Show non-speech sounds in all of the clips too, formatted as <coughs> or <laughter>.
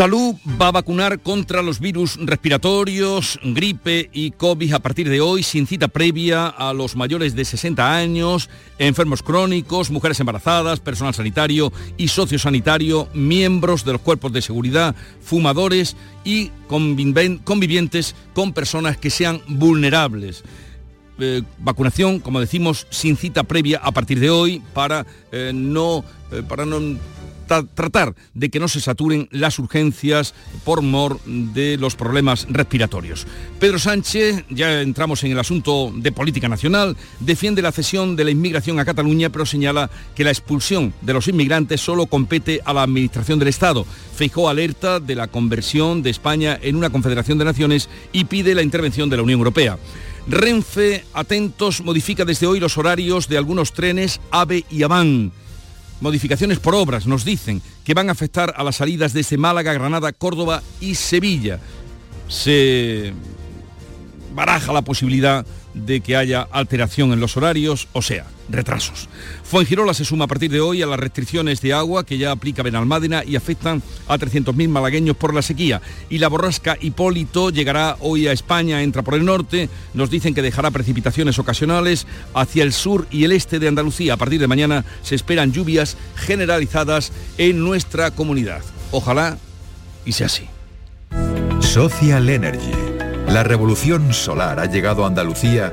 Salud va a vacunar contra los virus respiratorios, gripe y COVID a partir de hoy sin cita previa a los mayores de 60 años, enfermos crónicos, mujeres embarazadas, personal sanitario y sociosanitario, miembros de los cuerpos de seguridad, fumadores y convivientes con personas que sean vulnerables. Eh, vacunación, como decimos, sin cita previa a partir de hoy para eh, no eh, para no tratar de que no se saturen las urgencias por mor de los problemas respiratorios. Pedro Sánchez, ya entramos en el asunto de política nacional, defiende la cesión de la inmigración a Cataluña, pero señala que la expulsión de los inmigrantes solo compete a la Administración del Estado. Feijó alerta de la conversión de España en una confederación de naciones y pide la intervención de la Unión Europea. Renfe, atentos, modifica desde hoy los horarios de algunos trenes AVE y AVAN modificaciones por obras, nos dicen, que van a afectar a las salidas desde Málaga, Granada, Córdoba y Sevilla. Se baraja la posibilidad de que haya alteración en los horarios, o sea, retrasos. Fuengirola se suma a partir de hoy a las restricciones de agua que ya aplica Benalmádena y afectan a 300.000 malagueños por la sequía. Y la borrasca Hipólito llegará hoy a España, entra por el norte, nos dicen que dejará precipitaciones ocasionales hacia el sur y el este de Andalucía. A partir de mañana se esperan lluvias generalizadas en nuestra comunidad. Ojalá y sea así. Social Energy. La revolución solar ha llegado a Andalucía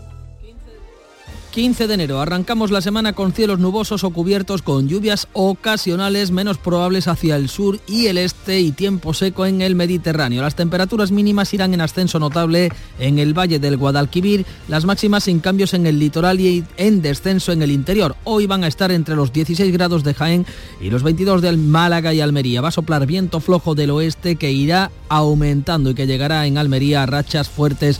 15 de enero. Arrancamos la semana con cielos nubosos o cubiertos con lluvias ocasionales menos probables hacia el sur y el este y tiempo seco en el Mediterráneo. Las temperaturas mínimas irán en ascenso notable en el valle del Guadalquivir, las máximas sin cambios en el litoral y en descenso en el interior. Hoy van a estar entre los 16 grados de Jaén y los 22 del Málaga y Almería. Va a soplar viento flojo del oeste que irá aumentando y que llegará en Almería a rachas fuertes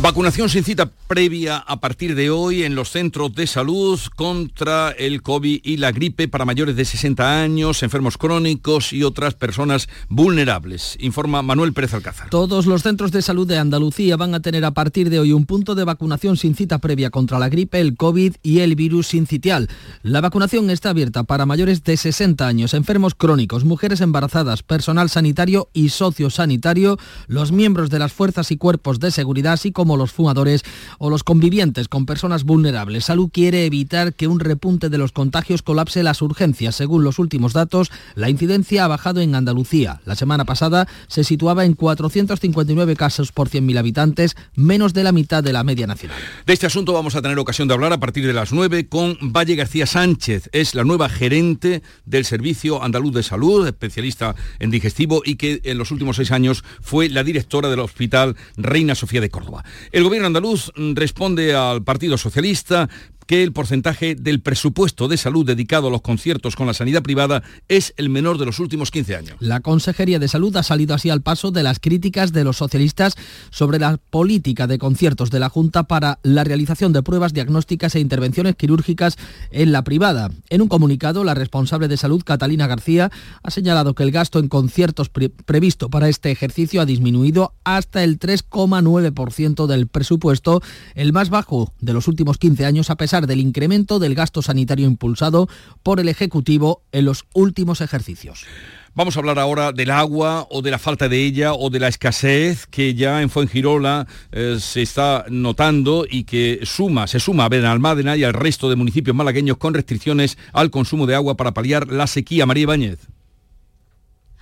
Vacunación sin cita previa a partir de hoy en los centros de salud contra el COVID y la gripe para mayores de 60 años, enfermos crónicos y otras personas vulnerables, informa Manuel Pérez Alcázar. Todos los centros de salud de Andalucía van a tener a partir de hoy un punto de vacunación sin cita previa contra la gripe, el COVID y el virus sincitial. La vacunación está abierta para mayores de 60 años, enfermos crónicos, mujeres embarazadas, personal sanitario y sociosanitario, los miembros de las fuerzas y cuerpos de seguridad, así como los fumadores o los convivientes con personas vulnerables. Salud quiere evitar que un repunte de los contagios colapse las urgencias. Según los últimos datos, la incidencia ha bajado en Andalucía. La semana pasada se situaba en 459 casos por 100.000 habitantes, menos de la mitad de la media nacional. De este asunto vamos a tener ocasión de hablar a partir de las 9 con Valle García Sánchez. Es la nueva gerente del Servicio Andaluz de Salud, especialista en digestivo y que en los últimos seis años fue la directora del Hospital Reina Sofía de Córdoba. El gobierno andaluz responde al Partido Socialista que el porcentaje del presupuesto de salud dedicado a los conciertos con la sanidad privada es el menor de los últimos 15 años. La Consejería de Salud ha salido así al paso de las críticas de los socialistas sobre la política de conciertos de la Junta para la realización de pruebas diagnósticas e intervenciones quirúrgicas en la privada. En un comunicado, la responsable de salud, Catalina García, ha señalado que el gasto en conciertos previsto para este ejercicio ha disminuido hasta el 3,9% del presupuesto, el más bajo de los últimos 15 años a pesar del incremento del gasto sanitario impulsado por el Ejecutivo en los últimos ejercicios. Vamos a hablar ahora del agua o de la falta de ella o de la escasez que ya en Fuengirola eh, se está notando y que suma, se suma a Benalmádena y al resto de municipios malagueños con restricciones al consumo de agua para paliar la sequía. María Ibáñez.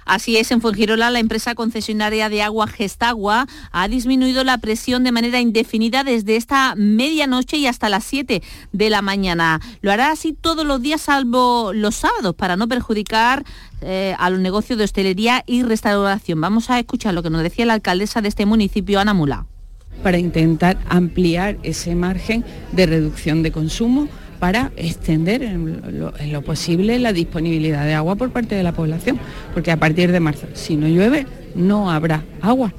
Así es, en Fuengirola la empresa concesionaria de agua Gestagua ha disminuido la presión de manera indefinida desde esta medianoche y hasta las 7 de la mañana. Lo hará así todos los días salvo los sábados para no perjudicar eh, a los negocios de hostelería y restauración. Vamos a escuchar lo que nos decía la alcaldesa de este municipio, Ana Mula. Para intentar ampliar ese margen de reducción de consumo para extender en lo, posible la disponibilidad de agua por parte de la población, porque a partir de marzo, si no llueve, no habrá agua.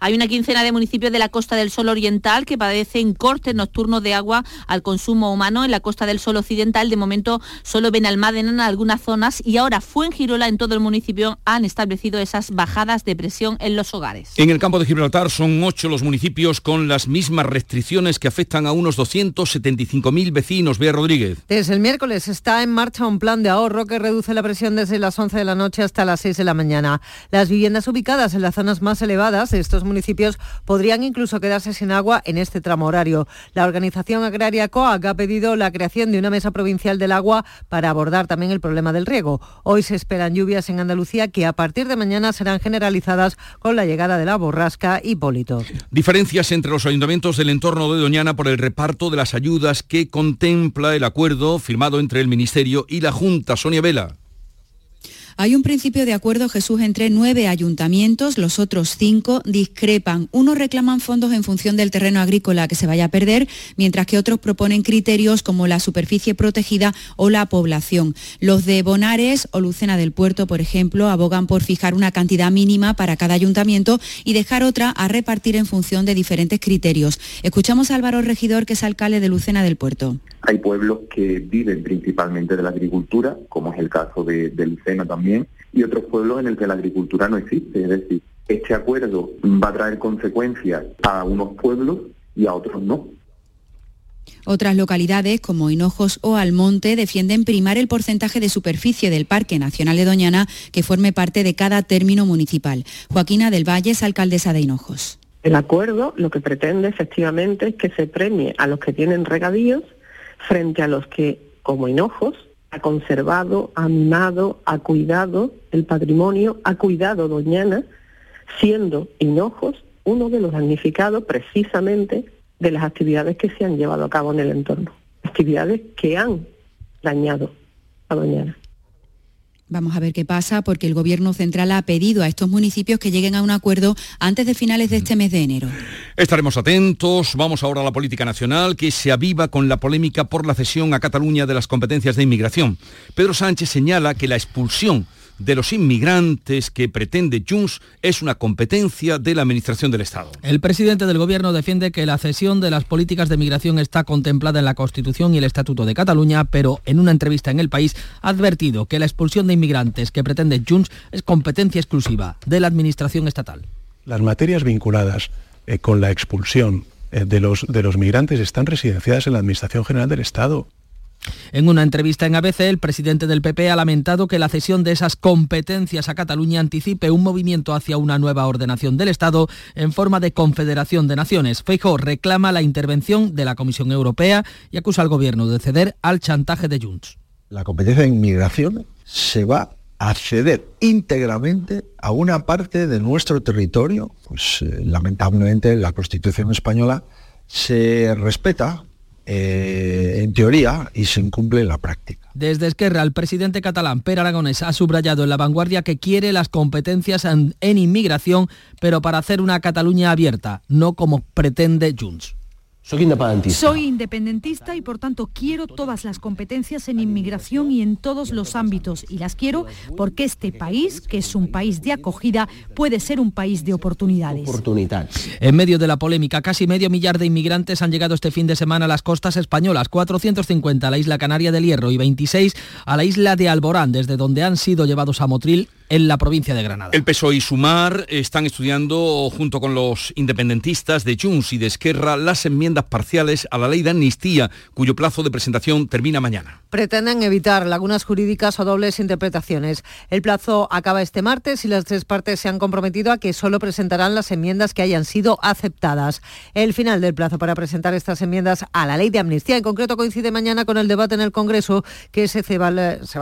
Hay una quincena de municipios de la Costa del Sol Oriental que padecen cortes nocturnos de agua al consumo humano. En la Costa del Sol Occidental, de momento, solo ven Benalmádena en algunas zonas y ahora Fuengirola en todo el municipio han establecido esas bajadas de presión en los hogares. En el campo de Gibraltar son ocho los municipios con las mismas restricciones que afectan a unos 275.000 vecinos. Bea Rodríguez. Desde el miércoles está en marcha un plan de ahorro que reduce la presión desde las 11 de la noche hasta las 6 de la mañana. Las viviendas ubicadas en las zonas más elevadas, estos municipios podrían incluso quedarse sin agua en este tramo horario. La organización agraria COAC ha pedido la creación de una mesa provincial del agua para abordar también el problema del riego. Hoy se esperan lluvias en Andalucía que a partir de mañana serán generalizadas con la llegada de la borrasca Hipólito. Diferencias entre los ayuntamientos del entorno de Doñana por el reparto de las ayudas que contempla el acuerdo firmado entre el Ministerio y la Junta. Sonia Vela. Hay un principio de acuerdo, Jesús, entre nueve ayuntamientos, los otros cinco discrepan. Unos reclaman fondos en función del terreno agrícola que se vaya a perder, mientras que otros proponen criterios como la superficie protegida o la población. Los de Bonares o Lucena del Puerto, por ejemplo, abogan por fijar una cantidad mínima para cada ayuntamiento y dejar otra a repartir en función de diferentes criterios. Escuchamos a Álvaro Regidor, que es alcalde de Lucena del Puerto. Hay pueblos que viven principalmente de la agricultura, como es el caso de, de Lucena también y otros pueblos en el que la agricultura no existe. Es decir, este acuerdo va a traer consecuencias a unos pueblos y a otros no. Otras localidades, como Hinojos o Almonte, defienden primar el porcentaje de superficie del Parque Nacional de Doñana que forme parte de cada término municipal. Joaquina del Valle es alcaldesa de Hinojos. El acuerdo lo que pretende efectivamente es que se premie a los que tienen regadíos frente a los que, como Hinojos, ha conservado, ha mimado, ha cuidado el patrimonio, ha cuidado Doñana, siendo Hinojos uno de los damnificados precisamente de las actividades que se han llevado a cabo en el entorno, actividades que han dañado a Doñana. Vamos a ver qué pasa porque el Gobierno central ha pedido a estos municipios que lleguen a un acuerdo antes de finales de este mes de enero. Estaremos atentos. Vamos ahora a la política nacional que se aviva con la polémica por la cesión a Cataluña de las competencias de inmigración. Pedro Sánchez señala que la expulsión de los inmigrantes que pretende Junts es una competencia de la Administración del Estado. El presidente del Gobierno defiende que la cesión de las políticas de migración está contemplada en la Constitución y el Estatuto de Cataluña, pero en una entrevista en El País ha advertido que la expulsión de inmigrantes que pretende Junts es competencia exclusiva de la Administración estatal. Las materias vinculadas eh, con la expulsión eh, de, los, de los migrantes están residenciadas en la Administración General del Estado. En una entrevista en ABC, el presidente del PP ha lamentado que la cesión de esas competencias a Cataluña anticipe un movimiento hacia una nueva ordenación del Estado en forma de confederación de naciones. Feijóo reclama la intervención de la Comisión Europea y acusa al gobierno de ceder al chantaje de Junts. La competencia de inmigración se va a ceder íntegramente a una parte de nuestro territorio. Pues eh, lamentablemente la Constitución española se respeta eh, en teoría y se incumple en la práctica. Desde Esquerra, el presidente catalán Per Aragonés ha subrayado en la vanguardia que quiere las competencias en, inmigración, pero para hacer una Cataluña abierta, no como pretende Junts. Soy independentista. Soy independentista y por tanto quiero todas las competencias en inmigración y en todos los ámbitos. Y las quiero porque este país, que es un país de acogida, puede ser un país de oportunidades. Oportunidades. En medio de la polémica, casi medio millar de inmigrantes han llegado este fin de semana a las costas españolas, 450 a la isla Canaria del Hierro y 26 a la isla de Alborán, desde donde han sido llevados a Motril en la provincia de Granada. El PSOE y Sumar están estudiando, junto con los independentistas de Junts y de Esquerra, las enmiendas parciales a la ley de amnistía, cuyo plazo de presentación termina mañana. Pretenden evitar lagunas jurídicas o dobles interpretaciones. El plazo acaba este martes y las tres partes se han comprometido a que solo presentarán las enmiendas que hayan sido aceptadas. El final del plazo para presentar estas enmiendas a la ley de amnistía en concreto coincide mañana con el debate en el Congreso que se, se va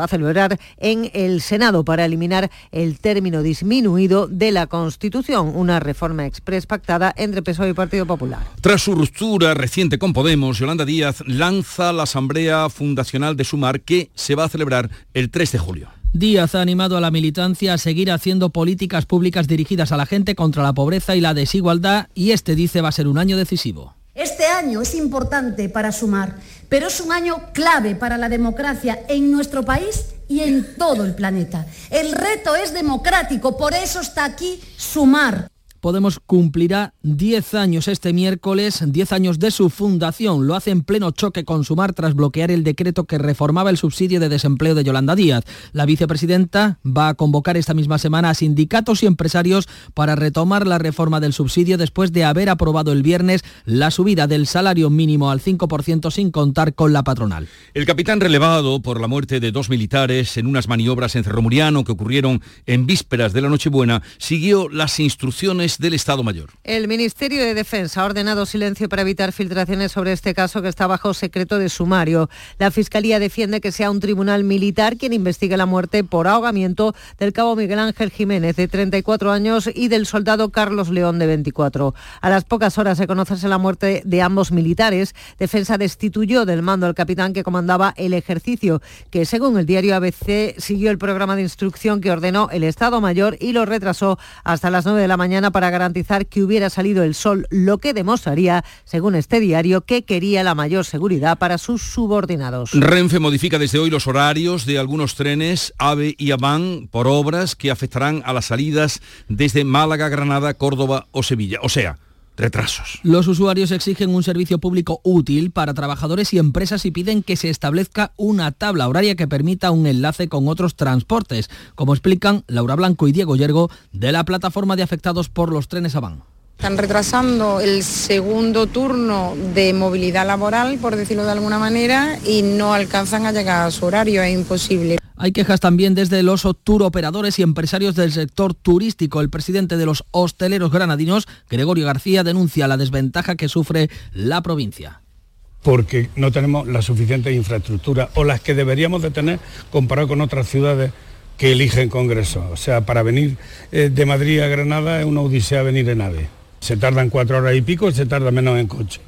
a celebrar en el Senado para eliminar el término disminuido de la Constitución, una reforma express pactada entre PSOE y Partido Popular. Tras su ruptura reciente con Podemos, Yolanda Díaz lanza la Asamblea Fundacional de Sumar que se va a celebrar el 3 de julio. Díaz ha animado a la militancia a seguir haciendo políticas públicas dirigidas a la gente contra la pobreza y la desigualdad y este dice va a ser un año decisivo. Este año es importante para sumar, pero es un año clave para la democracia en nuestro país y en todo el planeta. El reto es democrático, por eso está aquí sumar. Podemos cumplirá 10 años este miércoles, 10 años de su fundación. Lo hace en pleno choque con Sumar tras bloquear el decreto que reformaba el subsidio de desempleo de Yolanda Díaz. La vicepresidenta va a convocar esta misma semana a sindicatos y empresarios para retomar la reforma del subsidio después de haber aprobado el viernes la subida del salario mínimo al 5% sin contar con la patronal. El capitán relevado por la muerte de dos militares en unas maniobras en Cerro Muriano que ocurrieron en vísperas de la Nochebuena siguió las instrucciones del Estado Mayor. El Ministerio de Defensa ha ordenado silencio para evitar filtraciones sobre este caso que está bajo secreto de sumario. La Fiscalía defiende que sea un tribunal militar quien investigue la muerte por ahogamiento del cabo Miguel Ángel Jiménez, de 34 años, y del soldado Carlos León, de 24. A las pocas horas de conocerse la muerte de ambos militares, Defensa destituyó del mando al capitán que comandaba el ejercicio, que según el diario ABC siguió el programa de instrucción que ordenó el Estado Mayor y lo retrasó hasta las 9 de la mañana para garantizar que hubiera salido el sol, lo que demostraría, según este diario, que quería la mayor seguridad para sus subordinados. Renfe modifica desde hoy los horarios de algunos trenes AVE y AVAN por obras que afectarán a las salidas desde Málaga, Granada, Córdoba o Sevilla. O sea, retrasos. Los usuarios exigen un servicio público útil para trabajadores y empresas y piden que se establezca una tabla horaria que permita un enlace con otros transportes, como explican Laura Blanco y Diego Yergo de la plataforma de afectados por los trenes Avan. Están retrasando el segundo turno de movilidad laboral, por decirlo de alguna manera, y no alcanzan a llegar a su horario, es imposible. Hay quejas también desde los tour operadores y empresarios del sector turístico. El presidente de los hosteleros granadinos, Gregorio García, denuncia la desventaja que sufre la provincia porque no tenemos la suficiente infraestructura o las que deberíamos de tener comparado con otras ciudades que eligen Congreso. O sea, para venir eh, de Madrid a Granada es una odisea venir en AVE. Se tardan cuatro horas y pico y se tarda menos en coche.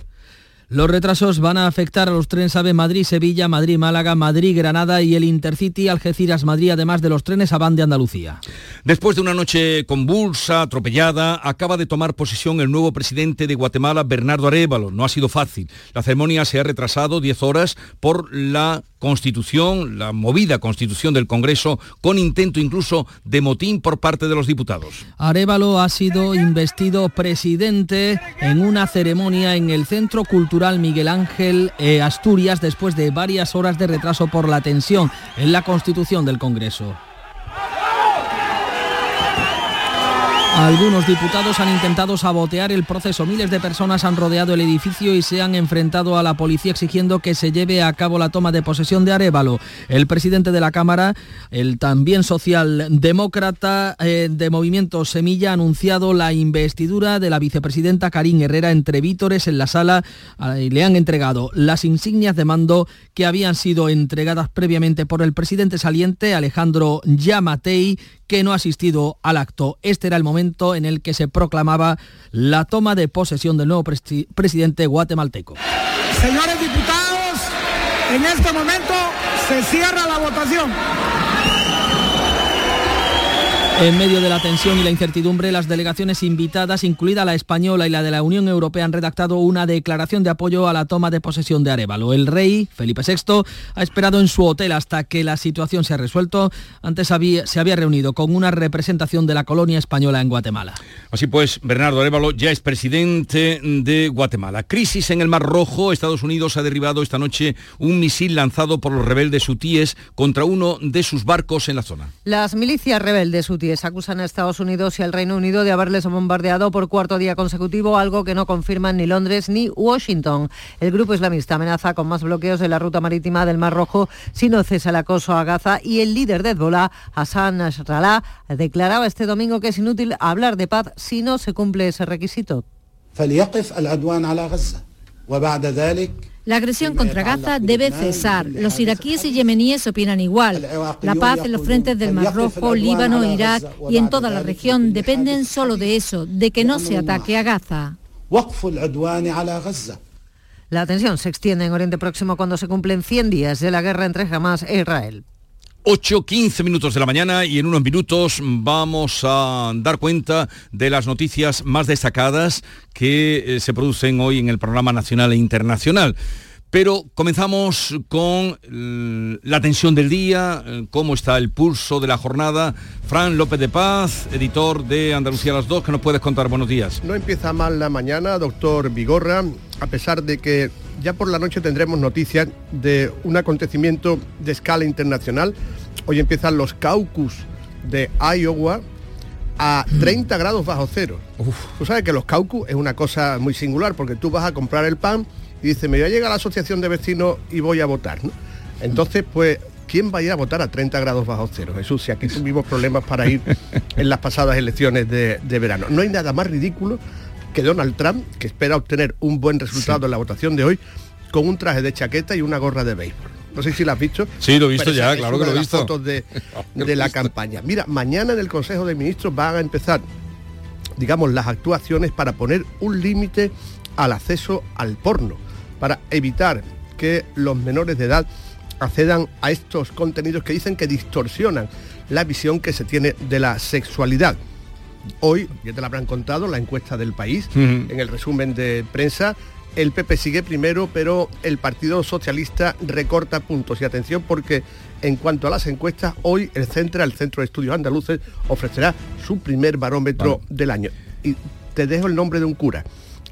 Los retrasos van a afectar a los trenes AVE Madrid-Sevilla, Madrid-Málaga, Madrid-Granada y el Intercity Algeciras-Madrid, además de los trenes AVAN de Andalucía. Después de una noche convulsa, atropellada, acaba de tomar posesión el nuevo presidente de Guatemala, Bernardo Arevalo. No ha sido fácil. La ceremonia se ha retrasado 10 horas por la constitución, la movida constitución del Congreso, con intento incluso de motín por parte de los diputados. Arevalo ha sido investido presidente en una ceremonia en el Centro Cultural Miguel Ángel eh, Asturias después de varias horas de retraso por la tensión en la constitución del Congreso. Algunos diputados han intentado sabotear el proceso. Miles de personas han rodeado el edificio y se han enfrentado a la policía exigiendo que se lleve a cabo la toma de posesión de Arevalo. El presidente de la Cámara, el también socialdemócrata eh, de Movimiento Semilla, ha anunciado la investidura de la vicepresidenta Karin Herrera entre vítores en la sala y le han entregado las insignias de mando que habían sido entregadas previamente por el presidente saliente Alejandro Yamatei, que no ha asistido al acto. Este era el momento en el que se proclamaba la toma de posesión del nuevo presidente guatemalteco. Señores diputados, en este momento se cierra la votación. En medio de la tensión y la incertidumbre, las delegaciones invitadas, incluida la española y la de la Unión Europea, han redactado una declaración de apoyo a la toma de posesión de Arevalo. El rey, Felipe VI, ha esperado en su hotel hasta que la situación se ha resuelto. Antes había, se había reunido con una representación de la colonia española en Guatemala. Así pues, Bernardo Arevalo ya es presidente de Guatemala. Crisis en el Mar Rojo. Estados Unidos ha derribado esta noche un misil lanzado por los rebeldes hutíes contra uno de sus barcos en la zona. Las milicias rebeldes hutíes acusan a Estados Unidos y al Reino Unido de haberles bombardeado por cuarto día consecutivo, algo que no confirman ni Londres ni Washington. El grupo islamista amenaza con más bloqueos en la ruta marítima del Mar Rojo si no cesa el acoso a Gaza y el líder de Hezbollah, Hassan Nasrallah, declaraba este domingo que es inútil hablar de paz si no se cumple ese requisito. La agresión contra Gaza debe cesar. Los iraquíes y yemeníes opinan igual. La paz en los frentes del Mar Rojo, Líbano, Irak y en toda la región dependen solo de eso, de que no se ataque a Gaza. La tensión se extiende en Oriente Próximo cuando se cumplen 100 días de la guerra entre Hamas e Israel. 8, 15 minutos de la mañana y en unos minutos vamos a dar cuenta de las noticias más destacadas que eh, se producen hoy en el programa nacional e internacional. Pero comenzamos con la tensión del día, eh, cómo está el pulso de la jornada. Fran López de Paz, editor de Andalucía las 2, que nos puedes contar. Buenos días. No empieza mal la mañana, doctor Vigorra, a pesar de que ya por la noche tendremos noticias de un acontecimiento de escala internacional. Hoy empiezan los caucus de Iowa a 30 grados bajo cero. Tú sabes que los caucus es una cosa muy singular porque tú vas a comprar el pan y dices, me voy a llegar a la asociación de vecinos y voy a votar. Entonces, pues, ¿quién va a ir a votar a 30 grados bajo cero? Jesús, si aquí tuvimos problemas para ir <laughs> en las pasadas elecciones de, verano. No hay nada más ridículo que Donald Trump, que espera obtener un buen resultado en la votación de hoy, con un traje de chaqueta y una gorra de béisbol. No sé si lo has visto. Sí, lo he visto ya, <laughs> claro que lo he visto. fotos de, de la campaña. Mira, mañana en el Consejo de Ministros van a empezar, digamos, las actuaciones para poner un límite al acceso al porno, para evitar que los menores de edad accedan a estos contenidos que dicen que distorsionan la visión que se tiene de la sexualidad. Hoy, ya te la habrán contado, la encuesta del país, en el resumen de prensa, el PP sigue primero, pero el Partido Socialista recorta puntos. Y atención porque en cuanto a las encuestas, hoy el Centro, el Centro de Estudios Andaluces, ofrecerá su primer barómetro del año. Y te dejo el nombre de un cura,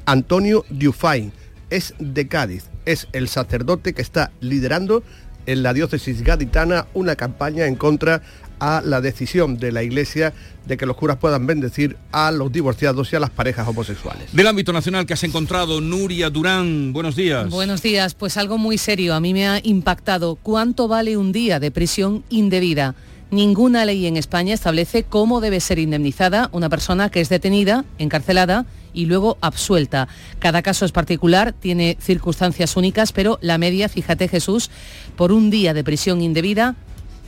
Antonio Dufain, es de Cádiz, es el sacerdote que está liderando en la diócesis gaditana una campaña en contra a la decisión de la Iglesia de que los curas puedan bendecir a los divorciados y a las parejas homosexuales. Del ámbito nacional que has encontrado, Nuria Durán, buenos días. Buenos días, pues algo muy serio, a mí me ha impactado. ¿Cuánto vale un día de prisión indebida? Ninguna ley en España establece cómo debe ser indemnizada una persona que es detenida, encarcelada y luego absuelta. Cada caso es particular, tiene circunstancias únicas, pero la media, fíjate Jesús, por un día de prisión indebida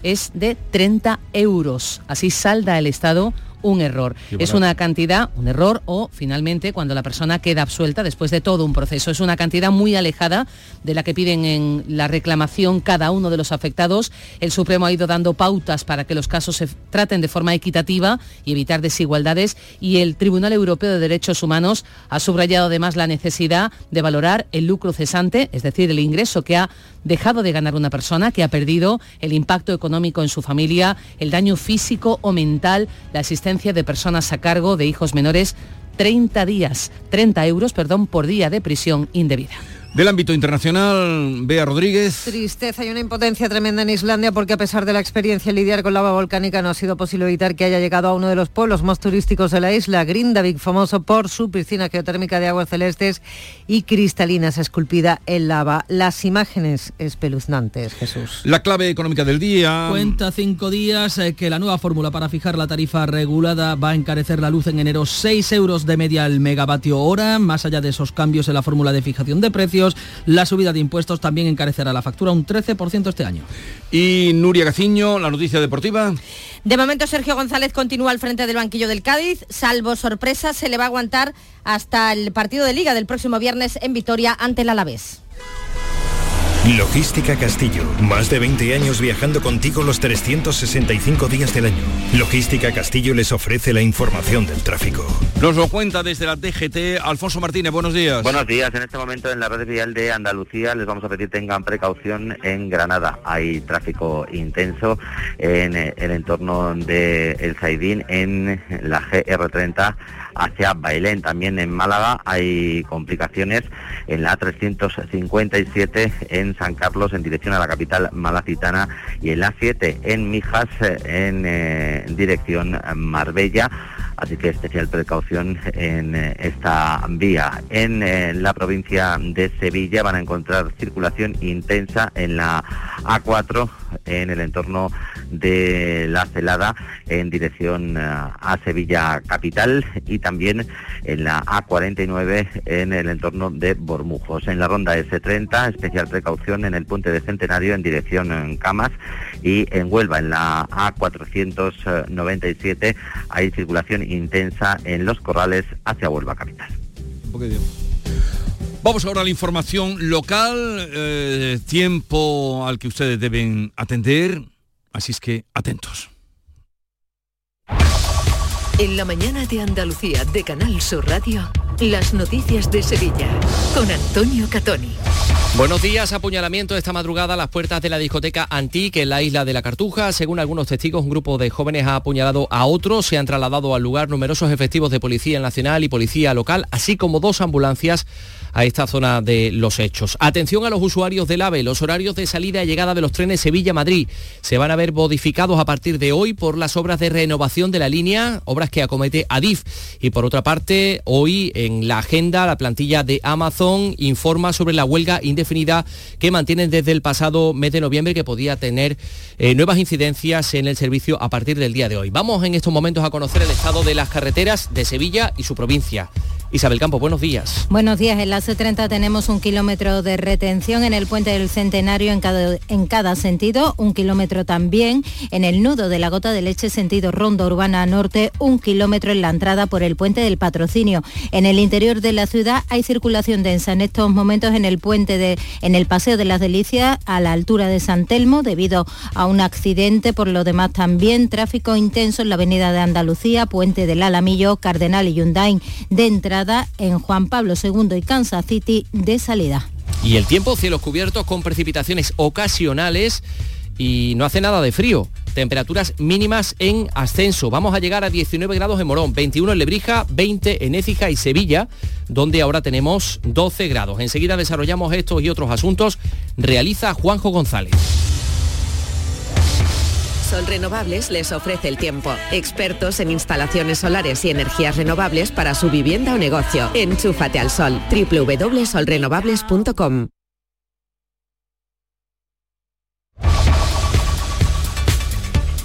es de 30 euros. Así salda el Estado un error. Es una cantidad, un error o finalmente cuando la persona queda absuelta después de todo un proceso. Es una cantidad muy alejada de la que piden en la reclamación cada uno de los afectados. El Supremo ha ido dando pautas para que los casos se traten de forma equitativa y evitar desigualdades y el Tribunal Europeo de Derechos Humanos ha subrayado además la necesidad de valorar el lucro cesante, es decir, el ingreso que ha dejado de ganar una persona, que ha perdido el impacto económico en su familia, el daño físico o mental, la existencia de personas a cargo de hijos menores 30 días, 30 euros, perdón, por día de prisión indebida. Del ámbito internacional, Bea Rodríguez. Tristeza y una impotencia tremenda en Islandia porque a pesar de la experiencia en lidiar con lava volcánica no ha sido posible evitar que haya llegado a uno de los pueblos más turísticos de la isla, Grindavik, famoso por su piscina geotérmica de aguas celestes y cristalinas esculpida en lava. Las imágenes espeluznantes, Jesús. La clave económica del día. Cuenta cinco días eh, que la nueva fórmula para fijar la tarifa regulada va a encarecer la luz en enero 6 euros de media al megavatio hora. Más allá de esos cambios en la fórmula de fijación de precios, la subida de impuestos también encarecerá la factura un 13% este año. Y Nuria Gaciño, la noticia deportiva. De momento Sergio González continúa al frente del banquillo del Cádiz, salvo sorpresa se le va a aguantar hasta el partido de liga del próximo viernes en Vitoria ante el Alavés. Logística Castillo. Más de 20 años viajando contigo los 365 días del año. Logística Castillo les ofrece la información del tráfico. Nos lo cuenta desde la DGT Alfonso Martínez. Buenos días. Buenos días. En este momento en la red vial de Andalucía les vamos a pedir tengan precaución en Granada. Hay tráfico intenso en el entorno de El Saidín en la GR30 hacia Bailén. También en Málaga hay complicaciones en la A357 en San Carlos en dirección a la capital malacitana y en la 7 en Mijas en, eh, dirección Marbella. Así que especial precaución en eh, esta vía. En eh, la provincia de Sevilla van a encontrar circulación intensa en la A4 en el entorno de la Celada en dirección a Sevilla capital y también en la A49 en el entorno de Bormujos. En la ronda S30, especial precaución en el puente de Centenario en dirección Camas y en Huelva, en la A497, hay circulación intensa en los corrales hacia Huelva capital. Vamos ahora a la información local, eh, tiempo al que ustedes deben atender, así es que atentos. En la mañana de Andalucía de Canal Sur Radio, las noticias de Sevilla con Antonio Catoni. Buenos días, apuñalamiento esta madrugada a las puertas de la discoteca Antique en la isla de la Cartuja. Según algunos testigos, un grupo de jóvenes ha apuñalado a otros. Se han trasladado al lugar numerosos efectivos de Policía Nacional y Policía Local, así como dos ambulancias a esta zona de los hechos. Atención a los usuarios del AVE, los horarios de salida y llegada de los trenes Sevilla-Madrid se van a ver modificados a partir de hoy por las obras de renovación de la línea, obras que acomete Adif. Y por otra parte, hoy en la agenda la plantilla de Amazon informa sobre la huelga indefinida que mantienen desde el pasado mes de noviembre que podía tener eh, nuevas incidencias en el servicio a partir del día de hoy. Vamos en estos momentos a conocer el estado de las carreteras de Sevilla y su provincia. Isabel Campo, buenos días. Buenos días. En la C30 tenemos un kilómetro de retención en el puente del Centenario en cada, en cada sentido, un kilómetro también en el nudo de la gota de leche sentido Ronda Urbana Norte, un kilómetro en la entrada por el puente del Patrocinio. En el interior de la ciudad hay circulación densa en estos momentos en el puente de, en el Paseo de las Delicias a la altura de San Telmo debido a un accidente. Por lo demás también tráfico intenso en la avenida de Andalucía, puente del Alamillo, Cardenal y Yundain de entrada en Juan Pablo II y Kansas City de salida. Y el tiempo, cielos cubiertos con precipitaciones ocasionales y no hace nada de frío. Temperaturas mínimas en ascenso. Vamos a llegar a 19 grados en Morón, 21 en Lebrija, 20 en Écija y Sevilla, donde ahora tenemos 12 grados. Enseguida desarrollamos estos y otros asuntos. Realiza Juanjo González. Sol Renovables les ofrece el tiempo. Expertos en instalaciones solares y energías renovables para su vivienda o negocio. Enchúfate al sol. www.solrenovables.com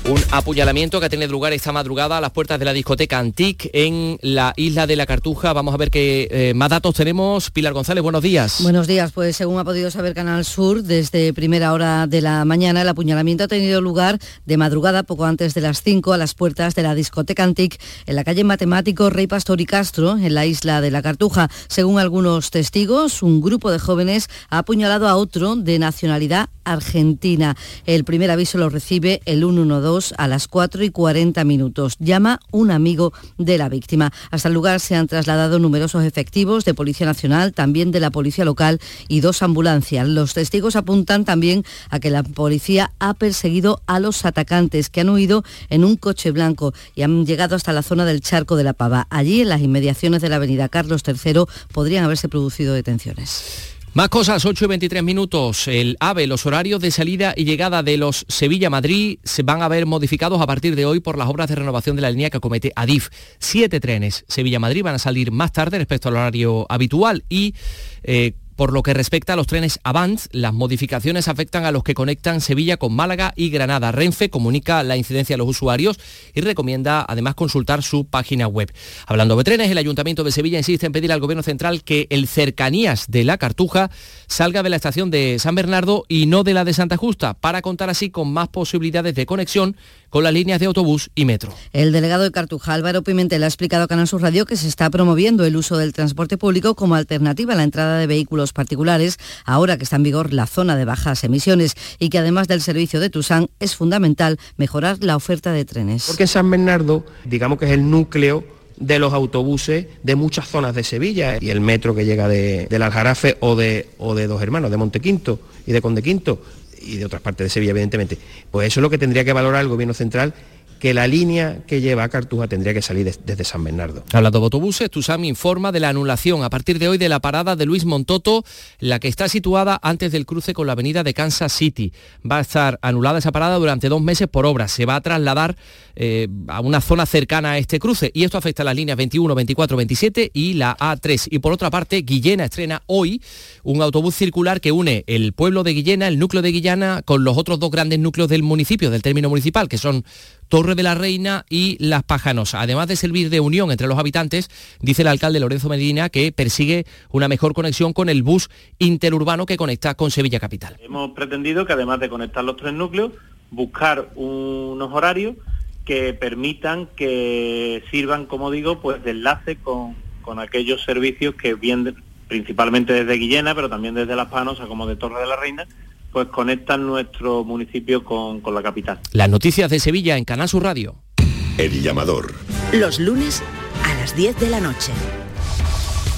Un apuñalamiento que ha tenido lugar esta madrugada a las puertas de la discoteca Antique en la isla de la Cartuja. Vamos a ver qué eh, más datos tenemos. Pilar González, buenos días. Buenos días, pues según ha podido saber Canal Sur, desde primera hora de la mañana el apuñalamiento ha tenido lugar de madrugada, poco antes de las 5, a las puertas de la discoteca Antique en la calle Matemático Rey Pastor y Castro, en la isla de la Cartuja. Según algunos testigos, un grupo de jóvenes ha apuñalado a otro de nacionalidad argentina. El primer aviso lo recibe el 112 a las 4 y 40 minutos. Llama un amigo de la víctima. Hasta el lugar se han trasladado numerosos efectivos de Policía Nacional, también de la Policía Local y dos ambulancias. Los testigos apuntan también a que la policía ha perseguido a los atacantes que han huido en un coche blanco y han llegado hasta la zona del Charco de la Pava. Allí, en las inmediaciones de la avenida Carlos III, podrían haberse producido detenciones. Más cosas, 8 y 23 minutos. El AVE, los horarios de salida y llegada de los Sevilla-Madrid se van a ver modificados a partir de hoy por las obras de renovación de la línea que acomete Adif. Siete trenes Sevilla-Madrid van a salir más tarde respecto al horario habitual y eh, por lo que respecta a los trenes Avant, las modificaciones afectan a los que conectan Sevilla con Málaga y Granada. Renfe comunica la incidencia a los usuarios y recomienda además consultar su página web. Hablando de trenes, el Ayuntamiento de Sevilla insiste en pedir al Gobierno Central que el cercanías de la Cartuja salga de la estación de San Bernardo y no de la de Santa Justa, para contar así con más posibilidades de conexión con las líneas de autobús y metro. El delegado de Cartuja, Álvaro Pimentel, ha explicado a Canal Sur Radio que se está promoviendo el uso del transporte público como alternativa a la entrada de vehículos particulares, ahora que está en vigor la zona de bajas emisiones y que además del servicio de Tusán es fundamental mejorar la oferta de trenes. Porque San Bernardo, digamos que es el núcleo de los autobuses de muchas zonas de Sevilla y el metro que llega de, del Aljarafe o de, o de Dos Hermanos, de Montequinto y de Condequinto y de otras partes de Sevilla, evidentemente. Pues eso es lo que tendría que valorar el Gobierno Central que la línea que lleva a Cartuja tendría que salir desde San Bernardo. Hablando de autobuses, Tusam informa de la anulación a partir de hoy de la parada de Luis Montoto, la que está situada antes del cruce con la avenida de Kansas City. Va a estar anulada esa parada durante dos meses por obra. Se va a trasladar eh, a una zona cercana a este cruce y esto afecta a las líneas 21, 24, 27 y la A3. Y por otra parte, Guillena estrena hoy un autobús circular que une el pueblo de Guillena, el núcleo de Guillena, con los otros dos grandes núcleos del municipio, del término municipal, que son Torre de la Reina y Las Pájanos. Además de servir de unión entre los habitantes, dice el alcalde Lorenzo Medina que persigue una mejor conexión con el bus interurbano que conecta con Sevilla Capital. Hemos pretendido que además de conectar los tres núcleos, buscar unos horarios que permitan que sirvan, como digo, pues de enlace con, con aquellos servicios que vienen principalmente desde Guillena, pero también desde Las Panosas como de Torre de la Reina, pues conectan nuestro municipio con, con la capital. Las noticias de Sevilla en Canal Sur Radio. El llamador. Los lunes a las 10 de la noche.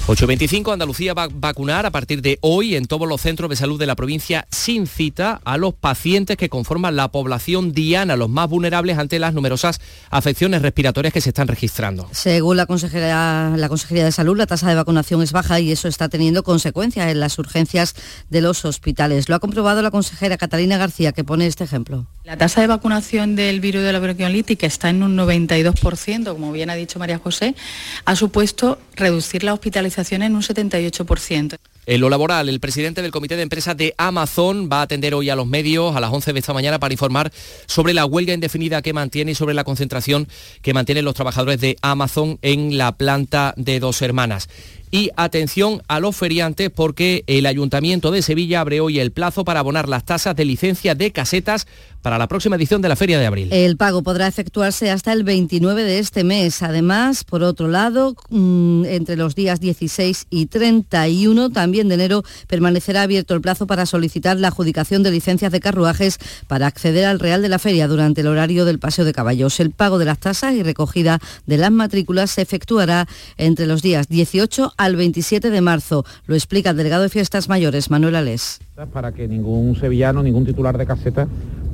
8.25, Andalucía va a vacunar a partir de hoy en todos los centros de salud de la provincia sin cita a los pacientes que conforman la población diana, los más vulnerables ante las numerosas afecciones respiratorias que se están registrando. Según la Consejería, la Consejería de Salud, la tasa de vacunación es baja y eso está teniendo consecuencias en las urgencias de los hospitales. Lo ha comprobado la consejera Catalina García, que pone este ejemplo. La tasa de vacunación del virus de la bronquiolitis, que está en un 92%, como bien ha dicho María José, ha supuesto reducir la hospitalización en un 78%. En lo laboral, el presidente del Comité de Empresas de Amazon va a atender hoy a los medios a las 11 de esta mañana para informar sobre la huelga indefinida que mantiene y sobre la concentración que mantienen los trabajadores de Amazon en la planta de dos hermanas. Y atención a los feriantes porque el Ayuntamiento de Sevilla abre hoy el plazo para abonar las tasas de licencia de casetas para la próxima edición de la Feria de Abril. El pago podrá efectuarse hasta el 29 de este mes. Además, por otro lado, mm, entre los días 16 y 31, también de enero, permanecerá abierto el plazo para solicitar la adjudicación de licencias de carruajes para acceder al Real de la Feria durante el horario del Paseo de Caballos. El pago de las tasas y recogida de las matrículas se efectuará entre los días 18 al 27 de marzo. Lo explica el delegado de Fiestas Mayores, Manuel Alés. Para que ningún sevillano, ningún titular de caseta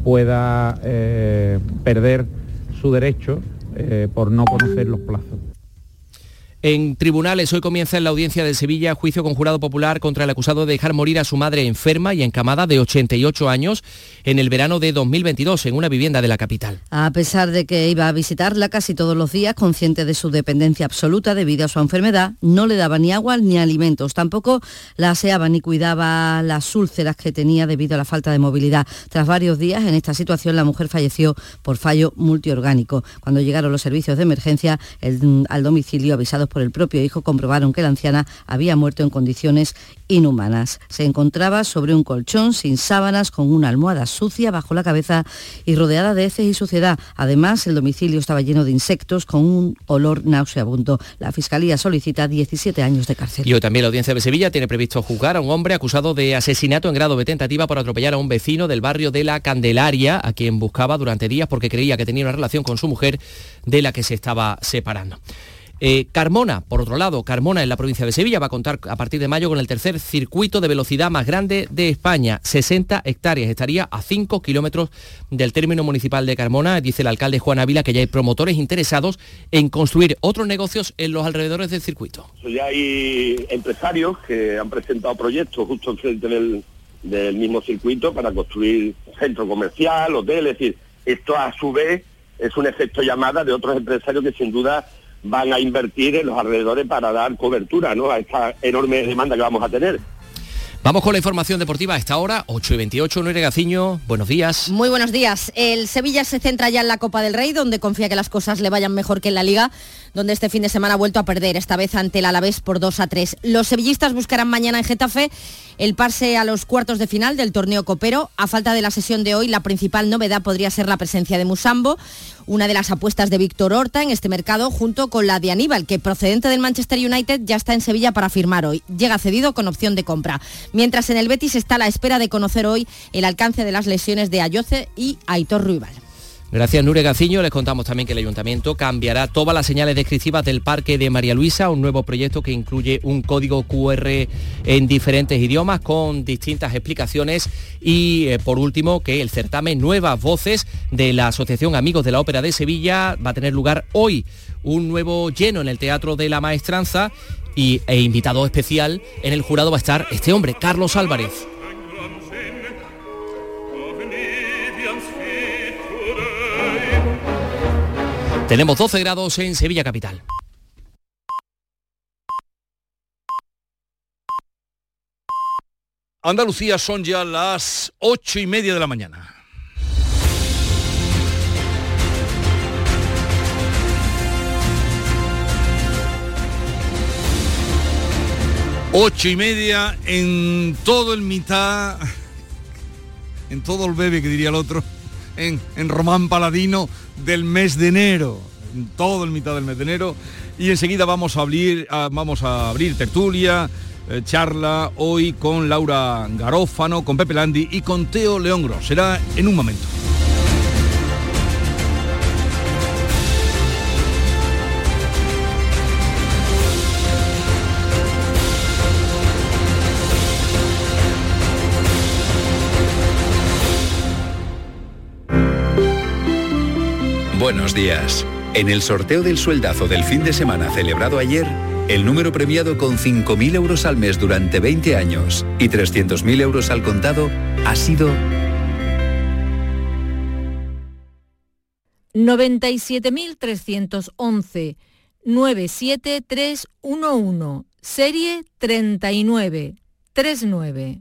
pueda eh, perder su derecho eh, por no conocer los plazos. En tribunales hoy comienza en la audiencia de Sevilla juicio con jurado popular contra el acusado de dejar morir a su madre enferma y encamada de 88 años en el verano de 2022 en una vivienda de la capital. A pesar de que iba a visitarla casi todos los días, consciente de su dependencia absoluta debido a su enfermedad, no le daba ni agua ni alimentos. Tampoco la aseaba ni cuidaba las úlceras que tenía debido a la falta de movilidad. Tras varios días en esta situación, la mujer falleció por fallo multiorgánico. Cuando llegaron los servicios de emergencia al domicilio avisados por el propio hijo comprobaron que la anciana había muerto en condiciones inhumanas. Se encontraba sobre un colchón sin sábanas, con una almohada sucia bajo la cabeza y rodeada de heces y suciedad. Además, el domicilio estaba lleno de insectos con un olor nauseabundo. La Fiscalía solicita 17 años de cárcel. Y hoy también la Audiencia de Sevilla tiene previsto juzgar a un hombre acusado de asesinato en grado de tentativa por atropellar a un vecino del barrio de La Candelaria, a quien buscaba durante días porque creía que tenía una relación con su mujer de la que se estaba separando. Eh, Carmona, por otro lado, Carmona en la provincia de Sevilla va a contar a partir de mayo con el tercer circuito de velocidad más grande de España, 60 hectáreas. Estaría a 5 kilómetros del término municipal de Carmona. Dice el alcalde Juan Ávila que ya hay promotores interesados en construir otros negocios en los alrededores del circuito. Ya hay empresarios que han presentado proyectos justo enfrente del, del mismo circuito para construir centro comercial, hotel, es decir, esto a su vez es un efecto llamada de otros empresarios que sin duda van a invertir en los alrededores para dar cobertura ¿no? a esta enorme demanda que vamos a tener. Vamos con la información deportiva a esta hora, 8 y 28, Noire Gaciño, buenos días. Muy buenos días. El Sevilla se centra ya en la Copa del Rey, donde confía que las cosas le vayan mejor que en la Liga, donde este fin de semana ha vuelto a perder, esta vez ante el Alavés por 2 a 3. Los sevillistas buscarán mañana en Getafe el parse a los cuartos de final del torneo copero. A falta de la sesión de hoy, la principal novedad podría ser la presencia de Musambo, una de las apuestas de Víctor Horta en este mercado, junto con la de Aníbal, que procedente del Manchester United ya está en Sevilla para firmar hoy. Llega cedido con opción de compra. Mientras en el Betis está a la espera de conocer hoy el alcance de las lesiones de Ayoce y Aitor Ruibal. Gracias, Nure Gaciño. Les contamos también que el Ayuntamiento cambiará todas las señales descriptivas del Parque de María Luisa, un nuevo proyecto que incluye un código QR en diferentes idiomas con distintas explicaciones y, eh, por último, que el certamen Nuevas Voces de la Asociación Amigos de la Ópera de Sevilla va a tener lugar hoy. Un nuevo lleno en el Teatro de la Maestranza y, e invitado especial en el jurado va a estar este hombre, Carlos Álvarez. Tenemos 12 grados en Sevilla Capital. Andalucía son ya las ocho y media de la mañana. Ocho y media en todo el mitad, en todo el bebé que diría el otro, en, en Román Paladino del mes de enero, en todo el mitad del mes de enero. Y enseguida vamos a abrir, a- vamos a abrir tertulia, eh, charla hoy con Laura Garófano, con Pepe Landi y con Teo León Gros. Será en un momento. Buenos días. En el sorteo del sueldazo del fin de semana celebrado ayer, el número premiado con 5.000 euros al mes durante 20 años y 300.000 euros al contado ha sido 97.311 97311 serie 39 39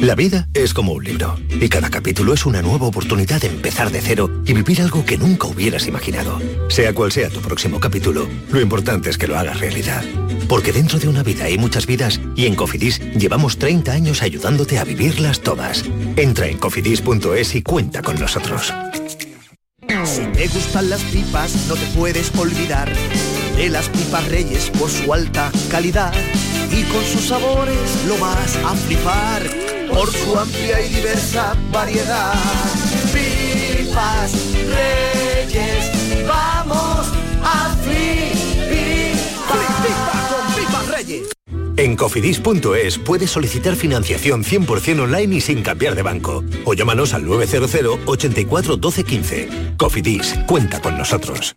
La vida es como un libro y cada capítulo es una nueva oportunidad de empezar de cero y vivir algo que nunca hubieras imaginado. Sea cual sea tu próximo capítulo, lo importante es que lo hagas realidad. Porque dentro de una vida hay muchas vidas y en Cofidis llevamos 30 años ayudándote a vivirlas todas. Entra en cofidis.es y cuenta con nosotros. Si te gustan las pipas, no te puedes olvidar de las pipas Reyes por su alta calidad. Y con sus sabores lo vas a flipar por su amplia y diversa variedad. Pipas Reyes, vamos a flipar. con Pipas Reyes. En cofidis.es puedes solicitar financiación 100% online y sin cambiar de banco. O llámanos al 900 84 12 15. Cofidis, cuenta con nosotros.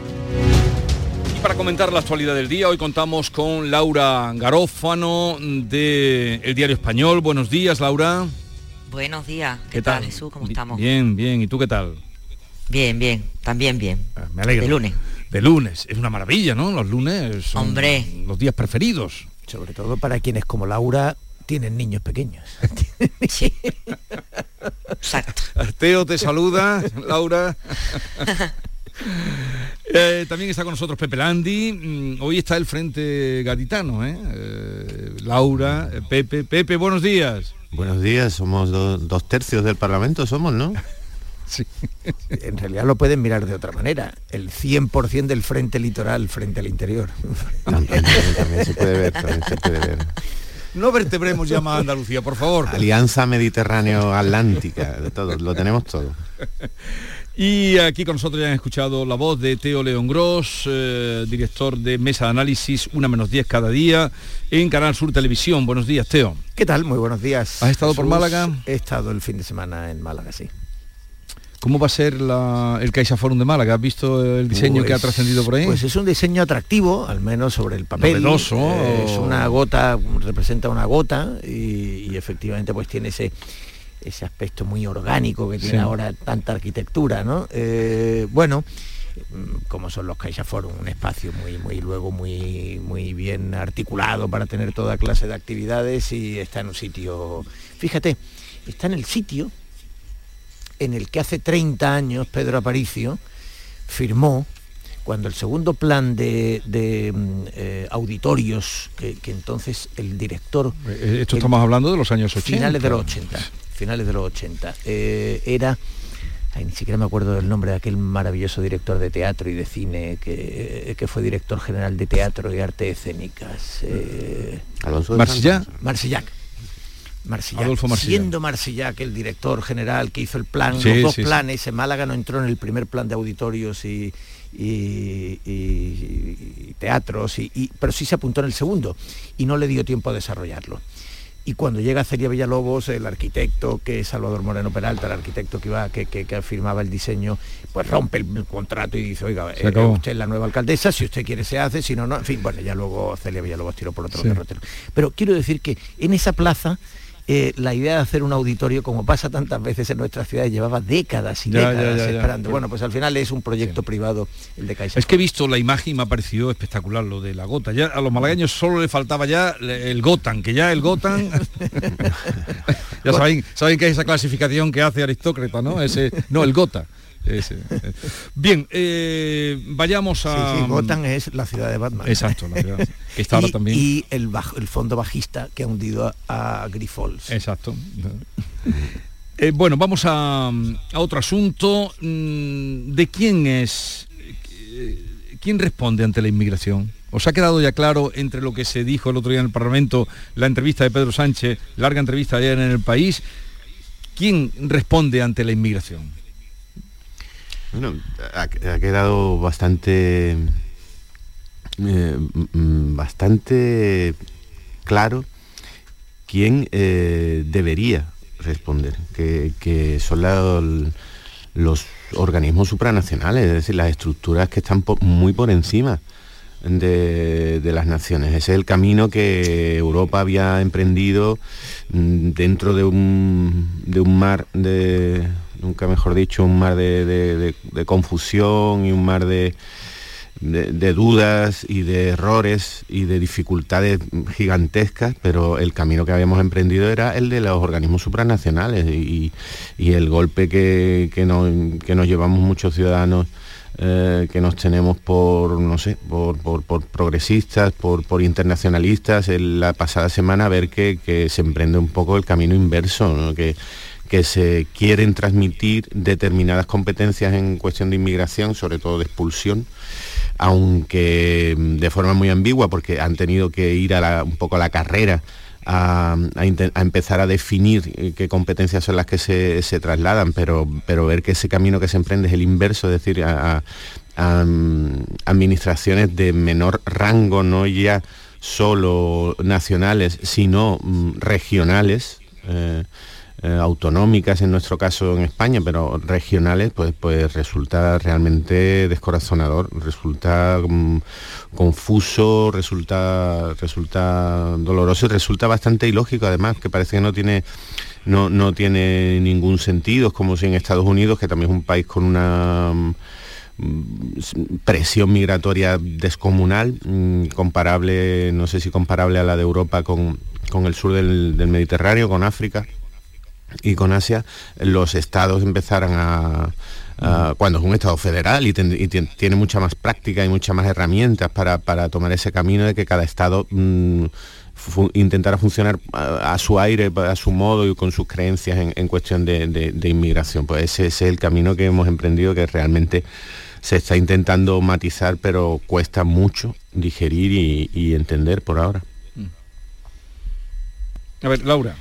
Para comentar la actualidad del día, hoy contamos con Laura Garófano de El Diario Español. Buenos días, Laura. Buenos días. ¿Qué, ¿Qué tal? Jesús? ¿Cómo estamos? Bien, bien. ¿Y tú qué tal? Bien, bien. También bien. Me alegro. De lunes. De lunes. Es una maravilla, ¿no? Los lunes son Hombre. los días preferidos. Sobre todo para quienes como Laura tienen niños pequeños. <laughs> Exacto. Teo te saluda, Laura. <laughs> Eh, también está con nosotros Pepe Landi. Mm, hoy está el Frente Gaditano, ¿eh? Eh, Laura, Pepe. Pepe, buenos días. Buenos días, somos dos tercios del Parlamento, somos, ¿no? <laughs> Sí. En realidad lo pueden mirar de otra manera. El 100% del frente litoral frente al interior. También, se puede ver, también se puede ver. No vertebremos ya más Andalucía, por favor. Alianza Mediterráneo-Atlántica, de todo, lo tenemos todo. <laughs> Y aquí con nosotros ya han escuchado la voz de Teo León Gross, eh, director de Mesa de Análisis, una menos 10 cada día, en Canal Sur Televisión. Buenos días, Teo. ¿Qué tal? Muy buenos días. ¿Has estado por Málaga? He estado el fin de semana en Málaga, sí. ¿Cómo va a ser la, el Caixa Forum de Málaga? ¿Has visto el diseño que ha pues, trascendido por ahí? Pues es un diseño atractivo, al menos sobre el papel. Novedoso. es una gota, representa una gota y, efectivamente pues tiene ese ese aspecto muy orgánico que tiene ahora tanta arquitectura, ¿no? Eh, bueno, como son los Caixa Forum, un espacio muy, muy luego muy, muy bien articulado para tener toda clase de actividades y está en un sitio, fíjate, está en el sitio en el que hace 30 años Pedro Aparicio firmó cuando el segundo plan de, mm, eh, auditorios, que, entonces el director... Eh, esto estamos hablando de los años 80. Finales de los 80, finales de los 80. Eh, era... ni siquiera me acuerdo del nombre de aquel maravilloso director de teatro y de cine que, que fue director general de teatro y arte escénicas. Alonso Marsillac. Marsillac Marsillac, siendo Marsillac el director general que hizo el plan, los dos planes, en Málaga no entró en el primer plan de auditorios y, teatros, y, pero sí se apuntó en el segundo y no le dio tiempo a desarrollarlo. Y cuando llega Celia Villalobos, el arquitecto que es Salvador Moreno Peralta, el arquitecto que iba, que, que, firmaba el diseño, pues rompe el contrato y dice, oiga, eh, usted es la nueva alcaldesa, si usted quiere se hace, si no, no. En fin, bueno, ya luego Celia Villalobos tiró por otro derrotero. Pero quiero decir que en esa plaza eh, la idea de hacer un auditorio, como pasa tantas veces en nuestras ciudades, llevaba décadas y décadas esperando. Bueno, pues al final es un proyecto privado el de Caixa. Es que he visto la imagen y me ha parecido espectacular lo de la gota. Ya a los malagueños solo le faltaba ya el Gotan, que ya el Gotan... <laughs> <laughs> ya saben, saben que es esa clasificación que hace Aristócrata, ¿no? Ese, no, el Gota. Bien, eh, vayamos a... Sí, Gotham es la ciudad de Batman. Exacto, la ciudad, que está y, también. Y el, el fondo bajista que ha hundido a, Grifols. Exacto. Eh, bueno, vamos a, otro asunto. Mm, ¿De quién es? Eh, ¿Quién responde ante la inmigración? ¿Os ha quedado ya claro entre lo que se dijo el otro día en el Parlamento, la entrevista de Pedro Sánchez, larga entrevista ayer en el país? ¿Quién responde ante la inmigración? Bueno, ha, quedado bastante eh, bastante claro quién eh, debería responder, que, son los organismos supranacionales, es decir, las estructuras que están muy por encima de, las naciones. Ese es el camino que Europa había emprendido mm, dentro de un mar de nunca mejor dicho, un mar de, confusión y un mar de, dudas y de errores y de dificultades gigantescas, pero el camino que habíamos emprendido era el de los organismos supranacionales y, el golpe que, que, nos llevamos muchos ciudadanos eh, que nos tenemos por, no sé, por, progresistas, por, internacionalistas, en la pasada semana ver que, se emprende un poco el camino inverso, que que se quieren transmitir determinadas competencias en cuestión de inmigración, sobre todo de expulsión, aunque mm, de forma muy ambigua, porque han tenido que ir a un poco a la carrera a, empezar a definir eh, qué competencias son las que se, trasladan, pero, pero ver que ese camino que se emprende es el inverso, es decir, a, mm, administraciones de menor rango, no ya solo nacionales, sino mm, regionales. Eh, eh, autonómicas en nuestro caso en España, pero regionales, pues, pues resulta realmente descorazonador, resulta mm, confuso, resulta, resulta doloroso y resulta bastante ilógico además, que parece que no tiene, no, no tiene ningún sentido, es como si en Estados Unidos, que también es un país con una mm, presión migratoria descomunal, mm, comparable, no sé si comparable a la de Europa con, el sur del Mediterráneo, con África, y con Asia, los estados empezaran a, cuando es un Estado federal y, tiene mucha más práctica y muchas más herramientas para, tomar ese camino de que cada Estado mm, intentara funcionar a, su aire, a su modo y con sus creencias en, cuestión de, inmigración. Pues ese, es el camino que hemos emprendido que realmente se está intentando matizar, pero cuesta mucho digerir y entender por ahora. A ver, Laura.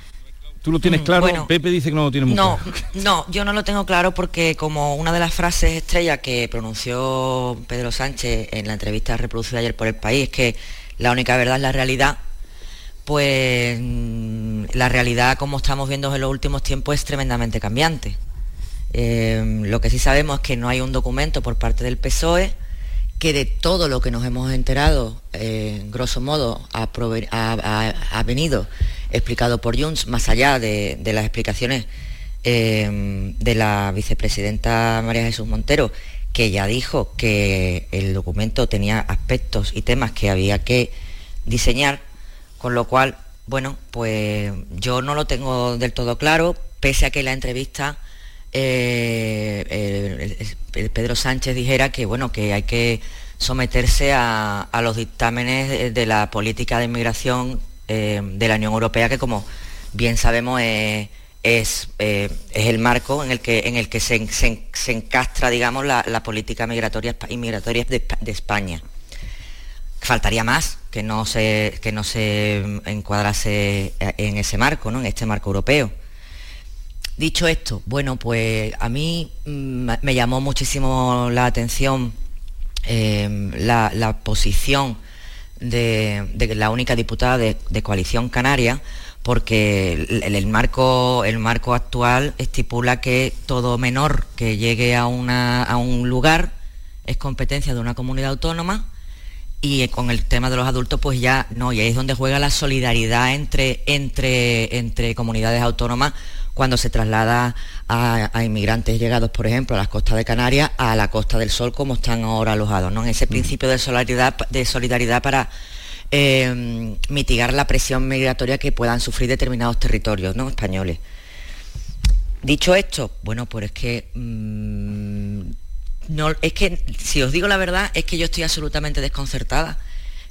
¿Tú lo tienes claro? Pepe dice que no lo tiene muy no, claro. <laughs> No, yo no lo tengo claro porque como una de las frases estrella que pronunció Pedro Sánchez en la entrevista reproducida ayer por El País que la única verdad es la realidad, pues mm, la realidad como estamos viendo en los últimos tiempos es tremendamente cambiante. Eh, lo que sí sabemos es que no hay un documento por parte del PSOE que de todo lo que nos hemos enterado, eh, grosso modo, ha venido explicado por Junts, más allá de, las explicaciones eh, de la vicepresidenta María Jesús Montero, que ya dijo que el documento tenía aspectos y temas que había que diseñar, con lo cual, bueno, pues yo no lo tengo del todo claro, pese a que la entrevista eh, el, Pedro Sánchez dijera que bueno que hay que someterse a, los dictámenes de la política de inmigración eh, de la Unión Europea, que como bien sabemos eh, es, es, el marco en el que, en el que se, encastra, digamos, la, política migratoria, inmigratoria de, España. Faltaría más que no se, que no se encuadrase en ese marco, ¿no? en este marco europeo. Dicho esto, bueno, pues a mí mm, me llamó muchísimo la atención eh, la, posición de, la única diputada de, coalición canaria, porque el, marco, el marco actual estipula que todo menor que llegue a, a un lugar es competencia de una comunidad autónoma y con el tema de los adultos pues ya no, y ahí es donde juega la solidaridad entre, entre, entre comunidades autónomas cuando se traslada a, inmigrantes llegados, por ejemplo, a las costas de Canarias, a la Costa del Sol, como están ahora alojados, ¿no? En ese principio de solidaridad, de solidaridad para eh, mitigar la presión migratoria que puedan sufrir determinados territorios ¿no? españoles. Dicho esto, bueno, pues es que mm, no, es que si os digo la verdad, es que yo estoy absolutamente desconcertada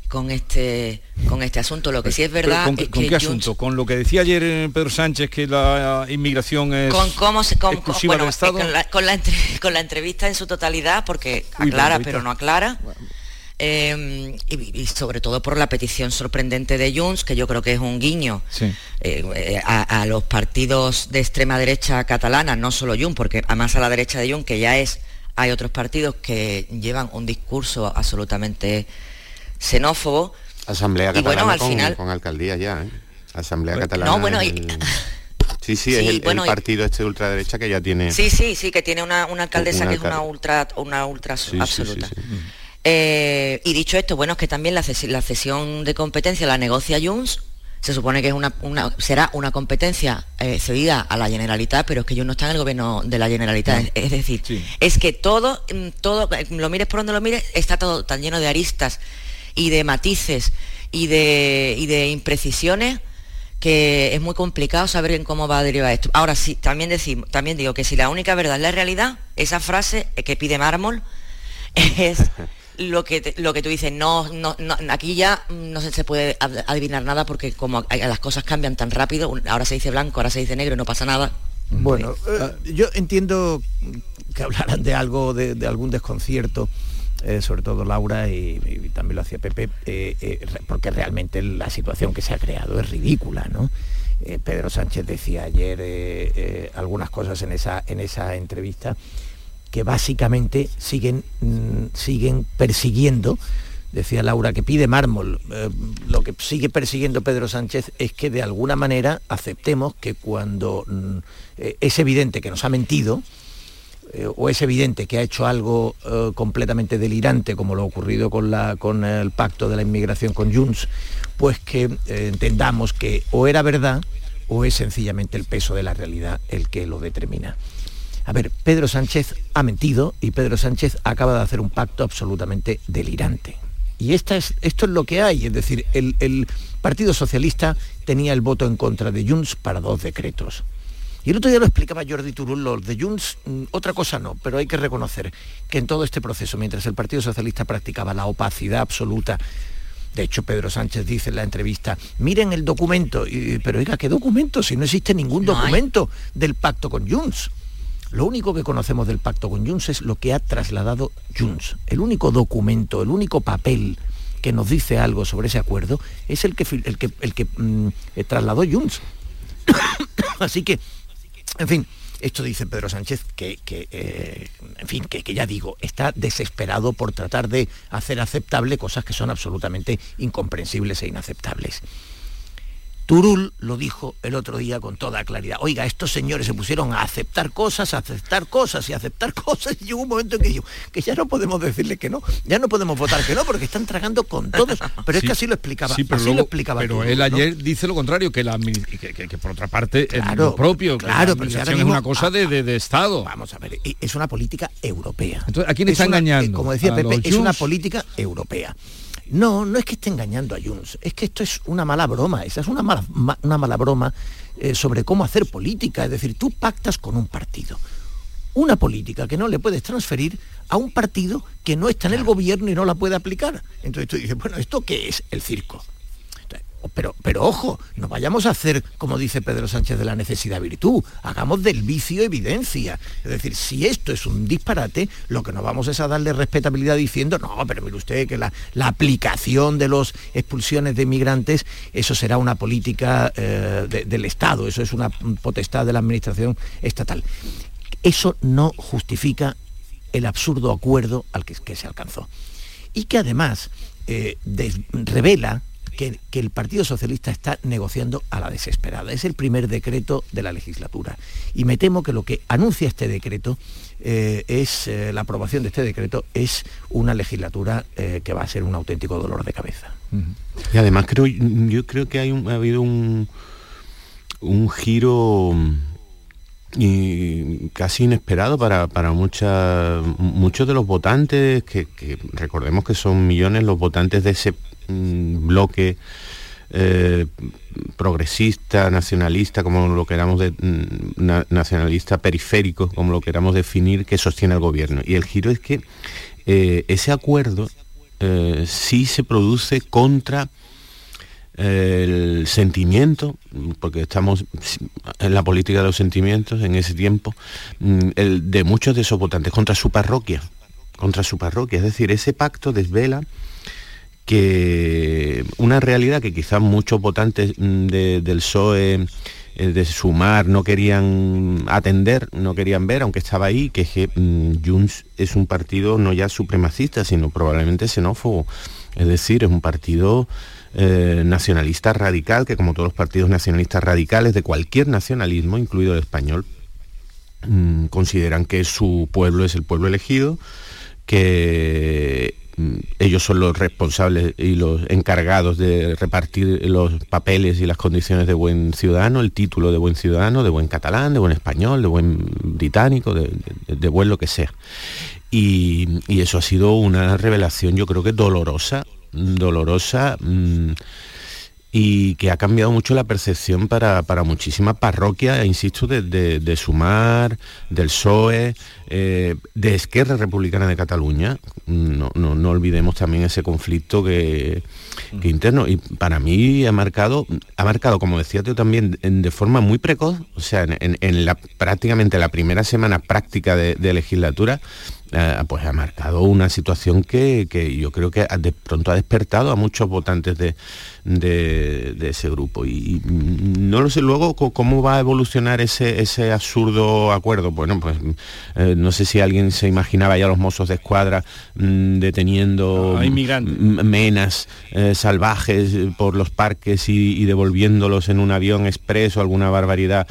con este con este asunto. Lo que sí es verdad. ¿Con, qué asunto? ¿Con lo que decía ayer eh, Pedro Sánchez que la inmigración es con cómo se, con, exclusiva del Estado? Con la, <laughs> con la, entrevista en su totalidad, porque aclara pero no aclara. Em, y, sobre todo por la petición sorprendente de Junts, que yo creo que es un guiño eh, eh, a, los partidos de extrema derecha catalana, no solo Junts, porque además a la derecha de Junts, que ya es, hay otros partidos que llevan un discurso absolutamente xenófobo. Asamblea Catalana con, final... con, alcaldía ya, ¿eh? Asamblea Catalana. No, bueno, <laughs> Sí, sí, es el, partido este de ultraderecha que ya tiene. Sí, sí, sí, que tiene una, alcaldesa que es una ultra, una ultra absoluta. Eh, y dicho esto, bueno, es que también la, cesión de competencia la negocia Junts. Se supone que es una, será una competencia eh, cedida a la Generalitat, pero es que Junts no está en el gobierno de la Generalitat. Es, decir, es que todo, mm, todo, lo mires por donde lo mires, está todo tan lleno de aristas y de matices y de, y de imprecisiones que es muy complicado saber en cómo va a derivar esto. Ahora sí, también, decimos, también digo que si la única verdad es la realidad, esa frase que pide mármol es <laughs> lo que, lo que tú dices, no, no, aquí ya no se, puede adivinar nada porque como las cosas cambian tan rápido, ahora se dice blanco, ahora se dice negro y no pasa nada. Bueno, eh, yo entiendo que hablaran de algo, de, algún desconcierto. Eh, sobre todo Laura y, también lo hacía Pepe, eh, porque realmente la situación que se ha creado es ridícula, ¿no? Pedro Sánchez decía ayer algunas cosas en esa, en esa entrevista que básicamente siguen, mm, siguen persiguiendo, decía Laura, que pide mármol. Eh, lo que sigue persiguiendo Pedro Sánchez es que de alguna manera aceptemos que cuando mm, eh, es evidente que nos ha mentido, eh, o es evidente que ha hecho algo completamente delirante, como lo ocurrido con, la, con el pacto de la inmigración con Junts, pues que entendamos que o era verdad o es sencillamente el peso de la realidad el que lo determina. A ver, Pedro Sánchez ha mentido y Pedro Sánchez acaba de hacer un pacto absolutamente delirante. Y es, esto es lo que hay, es decir, el, Partido Socialista tenía el voto en contra de Junts para dos decretos. Y el otro día lo explicaba Jordi Turul, los de Junts, mm, otra cosa no, pero hay que reconocer que en todo este proceso, mientras el Partido Socialista practicaba la opacidad absoluta, de hecho, Pedro Sánchez dice en la entrevista, miren el documento, pero oiga, ¿qué documento? Si no existe ningún documento del pacto con Junts. Lo único que conocemos del pacto con Junts es lo que ha trasladado Junts. El único documento, el único papel que nos dice algo sobre ese acuerdo es el que, el que, el que mm, eh, trasladó Junts. <coughs> Así que, en fin, esto dice Pedro Sánchez que, eh, en fin, que, que, ya digo, está desesperado por tratar de hacer aceptable cosas que son absolutamente incomprensibles e inaceptables. Turul lo dijo el otro día con toda claridad. Oiga, estos señores se pusieron a aceptar cosas, a aceptar cosas y a aceptar <laughs> cosas. Y llegó un momento en que yo, que ya no podemos decirle que no, ya no podemos votar que no, porque están tragando con todos. Pero es que así lo explicaba. pero así lo explicaba. Pero él ayer dice lo contrario, que, la, que, por otra parte es lo propio, claro, que la es una cosa de, de, Estado. Vamos a ver, es una política europea. Entonces, ¿a quién está engañando? como decía Pepe, es una política europea. No, no es que esté engañando a Junts, es que esto es una mala broma, esa es una mala, una mala broma eh, sobre cómo hacer política, es decir, tú pactas con un partido. Una política que no le puedes transferir a un partido que no está en el gobierno y no la puede aplicar. Entonces tú dices, bueno, ¿esto qué es el circo? Pero, pero ojo, no vayamos a hacer, como dice Pedro Sánchez, de la necesidad virtud, hagamos del vicio evidencia. Es decir, si esto es un disparate, lo que no vamos es a darle respetabilidad diciendo, no, pero mire usted que la, aplicación de las expulsiones de inmigrantes, eso será una política eh, del Estado, eso es una potestad de la administración estatal. Eso no justifica el absurdo acuerdo al que, se alcanzó. Y que además eh, revela que, el Partido Socialista está negociando a la desesperada. Es el primer decreto de la legislatura. Y me temo que lo que anuncia este decreto eh, es, eh, la aprobación de este decreto es una legislatura eh, que va a ser un auténtico dolor de cabeza. Y además creo, yo creo que hay ha habido un, un giro y casi inesperado para, para muchos de los votantes, que, recordemos que son millones los votantes de ese bloque eh, progresista, nacionalista, como lo queramos de, mm, nacionalista periférico, como lo queramos definir, que sostiene el gobierno. Y el giro es que eh, ese acuerdo eh, sí se produce contra el sentimiento, porque estamos en la política de los sentimientos en ese tiempo, mm, el de muchos de esos votantes, contra su parroquia, contra su parroquia. Es decir, ese pacto desvela que una realidad que quizás muchos votantes mm, del PSOE eh, de Sumar no querían atender, no querían ver, aunque estaba ahí, que que mm, Junts es un partido no ya supremacista, sino probablemente xenófobo. Es decir, es un partido eh, nacionalista radical, que como todos los partidos nacionalistas radicales de cualquier nacionalismo, incluido el español, mm, consideran que su pueblo es el pueblo elegido, que ellos son los responsables y los encargados de repartir los papeles y las condiciones de buen ciudadano, el título de buen ciudadano, de buen catalán, de buen español, de buen británico, de, buen lo que sea. Y, eso ha sido una revelación, yo creo que dolorosa, dolorosa. Mm, y que ha cambiado mucho la percepción para, para muchísimas parroquias, insisto, de, Sumar, del PSOE, eh, de Esquerra Republicana de Cataluña. No, no, olvidemos también ese conflicto que, interno. Y para mí ha marcado, ha marcado, como decía tú también, de forma muy precoz, o sea, en, la, prácticamente la primera semana práctica de, de legislatura, eh, pues ha marcado una situación que, yo creo que de pronto ha despertado a muchos votantes de, ese grupo. Y, no lo sé luego cómo va a evolucionar ese, ese absurdo acuerdo. Bueno, pues eh, no sé si alguien se imaginaba ya los mozos de escuadra mm, deteniendo menas eh, salvajes por los parques y, devolviéndolos en un avión expreso, alguna barbaridad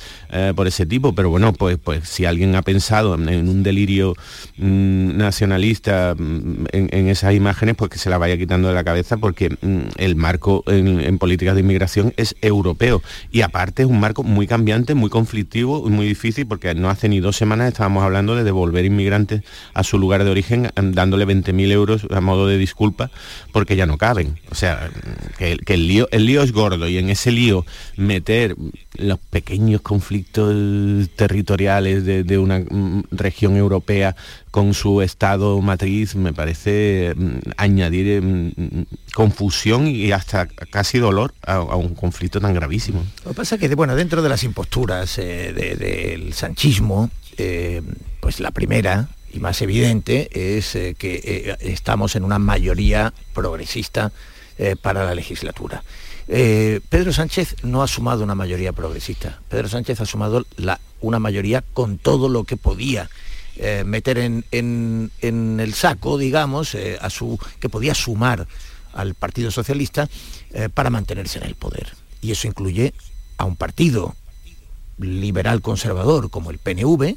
por ese tipo. Pero bueno, pues, pues si alguien ha pensado en, un delirio... Mm, nacionalista mm, en, esas imágenes, pues que se la vaya quitando de la cabeza porque mm, el marco en, políticas de inmigración es europeo y aparte es un marco muy cambiante, muy conflictivo y muy difícil porque no hace ni dos semanas estábamos hablando de devolver inmigrantes a su lugar de origen dándole 20.000 euros a modo de disculpa porque ya no caben. O sea, que, el, lío, el lío es gordo y en ese lío meter los pequeños conflictos territoriales de, una mm, región europea con su estado matriz me parece mm, añadir mm, confusión y hasta casi dolor a, un conflicto tan gravísimo. Lo que pasa es que bueno, dentro de las imposturas eh, del sanchismo, eh, pues la primera y más evidente es eh, que estamos en una mayoría progresista para la legislatura. Pedro Sánchez no ha sumado una mayoría progresista. Pedro Sánchez ha sumado una mayoría con todo lo que podía. Eh, meter en, el saco, digamos, eh, a su, que podía sumar al Partido Socialista para mantenerse en el poder. Y eso incluye a un partido liberal conservador como el PNV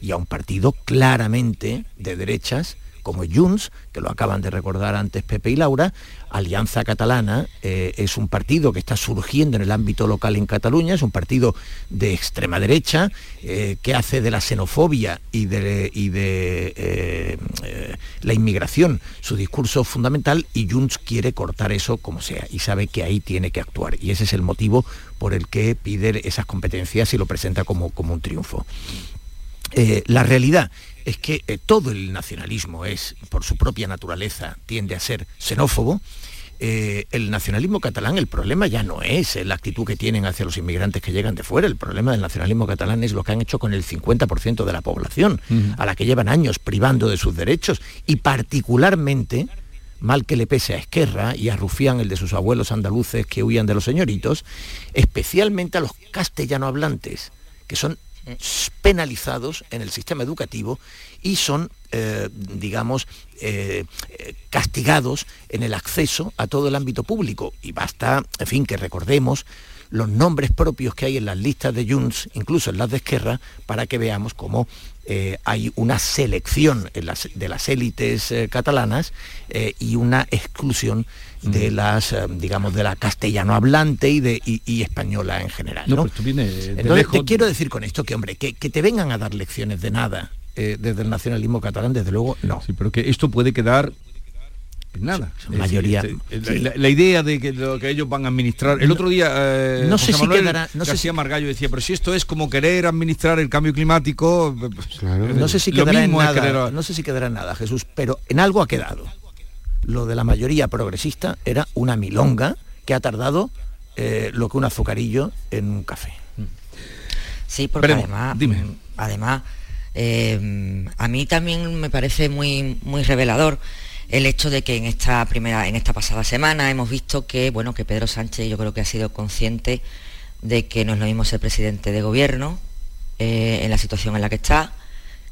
y a un partido claramente de derechas como Junts, que lo acaban de recordar antes Pepe y Laura, Alianza Catalana eh, es un partido que está surgiendo en el ámbito local en Cataluña, es un partido de extrema derecha eh, que hace de la xenofobia y de, eh, la inmigración su discurso fundamental y Junts quiere cortar eso como sea y sabe que ahí tiene que actuar y ese es el motivo por el que pide esas competencias y lo presenta como, como un triunfo. la realidad es que eh, todo el nacionalismo es, por su propia naturaleza, tiende a ser xenófobo. Eh, el nacionalismo catalán, el problema ya no es la actitud que tienen hacia los inmigrantes que llegan de fuera, el problema del nacionalismo catalán es lo que han hecho con el 50% de la población, a la que llevan años privando de sus derechos y particularmente mal que le pese a Esquerra y a Rufián, el de sus abuelos andaluces que huían de los señoritos, especialmente a los castellano hablantes, que son penalizados en el sistema educativo y son, eh, digamos, eh, castigados en el acceso a todo el ámbito público. Y basta, en fin, que recordemos los nombres propios que hay en las listas de Junts, incluso en las de Esquerra, para que veamos cómo eh, hay una selección de las élites catalanas y una exclusión de las, eh, digamos, de la castellano hablante y, de, y, española en general. ¿no? Pues Entonces, te quiero decir con esto que, hombre, que, te vengan a dar lecciones de nada eh, desde el nacionalismo catalán, desde luego, no. Sí, pero que esto puede quedar nada. mayoría. la, idea de que, lo que ellos van a administrar. El otro día eh, no sé si quedará, no sé si... Margallo decía, pero si esto es como querer administrar el cambio climático, pues, no sé si quedará en nada, no sé si quedará en nada, Jesús, pero en algo ha quedado lo de la mayoría progresista era una milonga que ha tardado eh, lo que un azucarillo en un café. Sí, porque además, además eh, a mí también me parece muy, muy revelador el hecho de que en esta primera, en esta pasada semana hemos visto que, bueno, que Pedro Sánchez yo creo que ha sido consciente de que no es lo mismo ser presidente de gobierno eh, en la situación en la que está,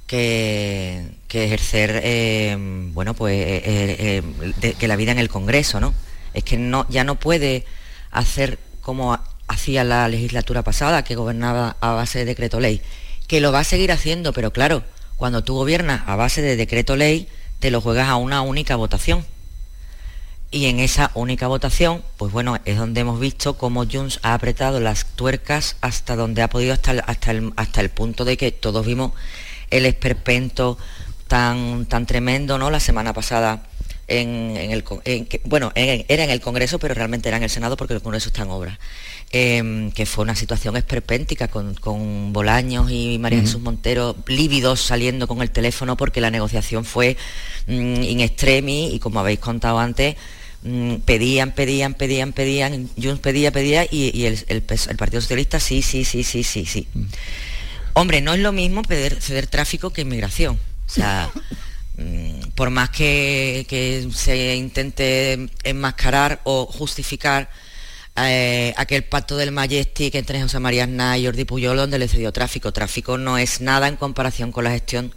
que, ejercer, eh, bueno, pues eh, que la vida en el Congreso, ¿no? Es que no, ya no puede hacer como hacía la legislatura pasada, que gobernaba a base de decreto ley, que lo va a seguir haciendo, pero claro, cuando tú gobiernas a base de decreto ley, te lo juegas a una única votación. Y en esa única votación, pues bueno, es donde hemos visto cómo Junts ha apretado las tuercas hasta donde ha podido, hasta, hasta, el, hasta el punto de que todos vimos el esperpento tan, tan tremendo, ¿no? La semana pasada en, el, bueno, era en el Congreso, pero realmente era en el Senado porque el Congreso está en obra. Em, que fue una situación esperpéntica con, Bolaños y María Jesús Montero lívidos saliendo con el teléfono porque la negociación fue mm, in extremis y como habéis contado antes, mm, pedían, pedían, pedían, pedían, Junts pedía, pedía y, el, el, Partido Socialista sí, sí, sí, sí, sí, sí. Hombre, no es lo mismo pedir, ceder tráfico que inmigración. O sea, <laughs> mm, por más que, se intente enmascarar o justificar eh, aquel pacto del Majestic entre José María Aznar y Jordi Puyol donde le cedió tráfico. Tráfico no es nada en comparación con la gestión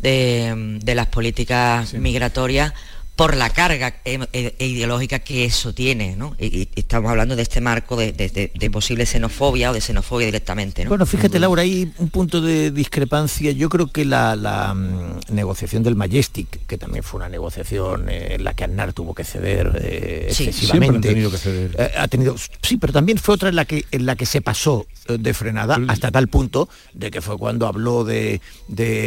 de, las políticas migratorias por la carga e, e, e ideológica que eso tiene, ¿no? Y, estamos hablando de este marco de, posible xenofobia o de xenofobia directamente, Bueno, fíjate, Laura, hay un punto de discrepancia. Yo creo que la, mm, negociación del Majestic, que también fue una negociación eh, en la que Aznar tuvo que ceder eh, excesivamente. tenido que ceder. Eh, ha tenido, sí, pero también fue otra en la que, en la que se pasó de frenada hasta tal punto de que fue cuando habló de,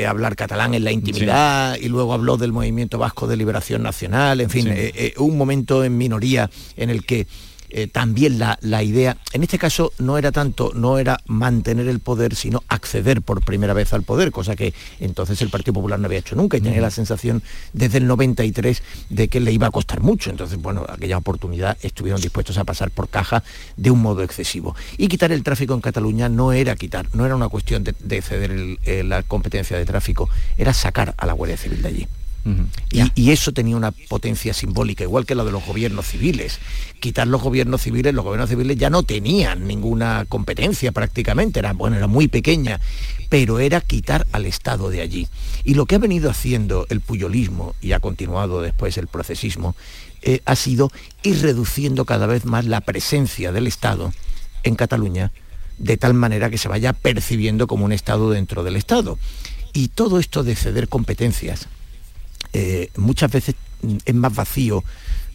hablar catalán en la intimidad y luego habló del movimiento vasco de liberación nacional en fin, eh, eh, un momento en minoría en el que eh, también la, idea, en este caso no era tanto, no era mantener el poder, sino acceder por primera vez al poder, cosa que entonces el Partido Popular no había hecho nunca y tenía la sensación desde el 93 de que le iba a costar mucho. Entonces, bueno, aquella oportunidad estuvieron dispuestos a pasar por caja de un modo excesivo. Y quitar el tráfico en Cataluña no era quitar, no era una cuestión de, ceder la competencia de tráfico, era sacar a la Guardia Civil de allí y, eso tenía una potencia simbólica, igual que la de los gobiernos civiles. Quitar los gobiernos civiles, los gobiernos civiles ya no tenían ninguna competencia prácticamente, era, bueno, era muy pequeña, pero era quitar al Estado de allí. Y lo que ha venido haciendo el puyolismo, y ha continuado después el procesismo, eh, ha sido ir reduciendo cada vez más la presencia del Estado en Cataluña, de tal manera que se vaya percibiendo como un Estado dentro del Estado. Y todo esto de ceder competencias, eh, muchas veces es más vacío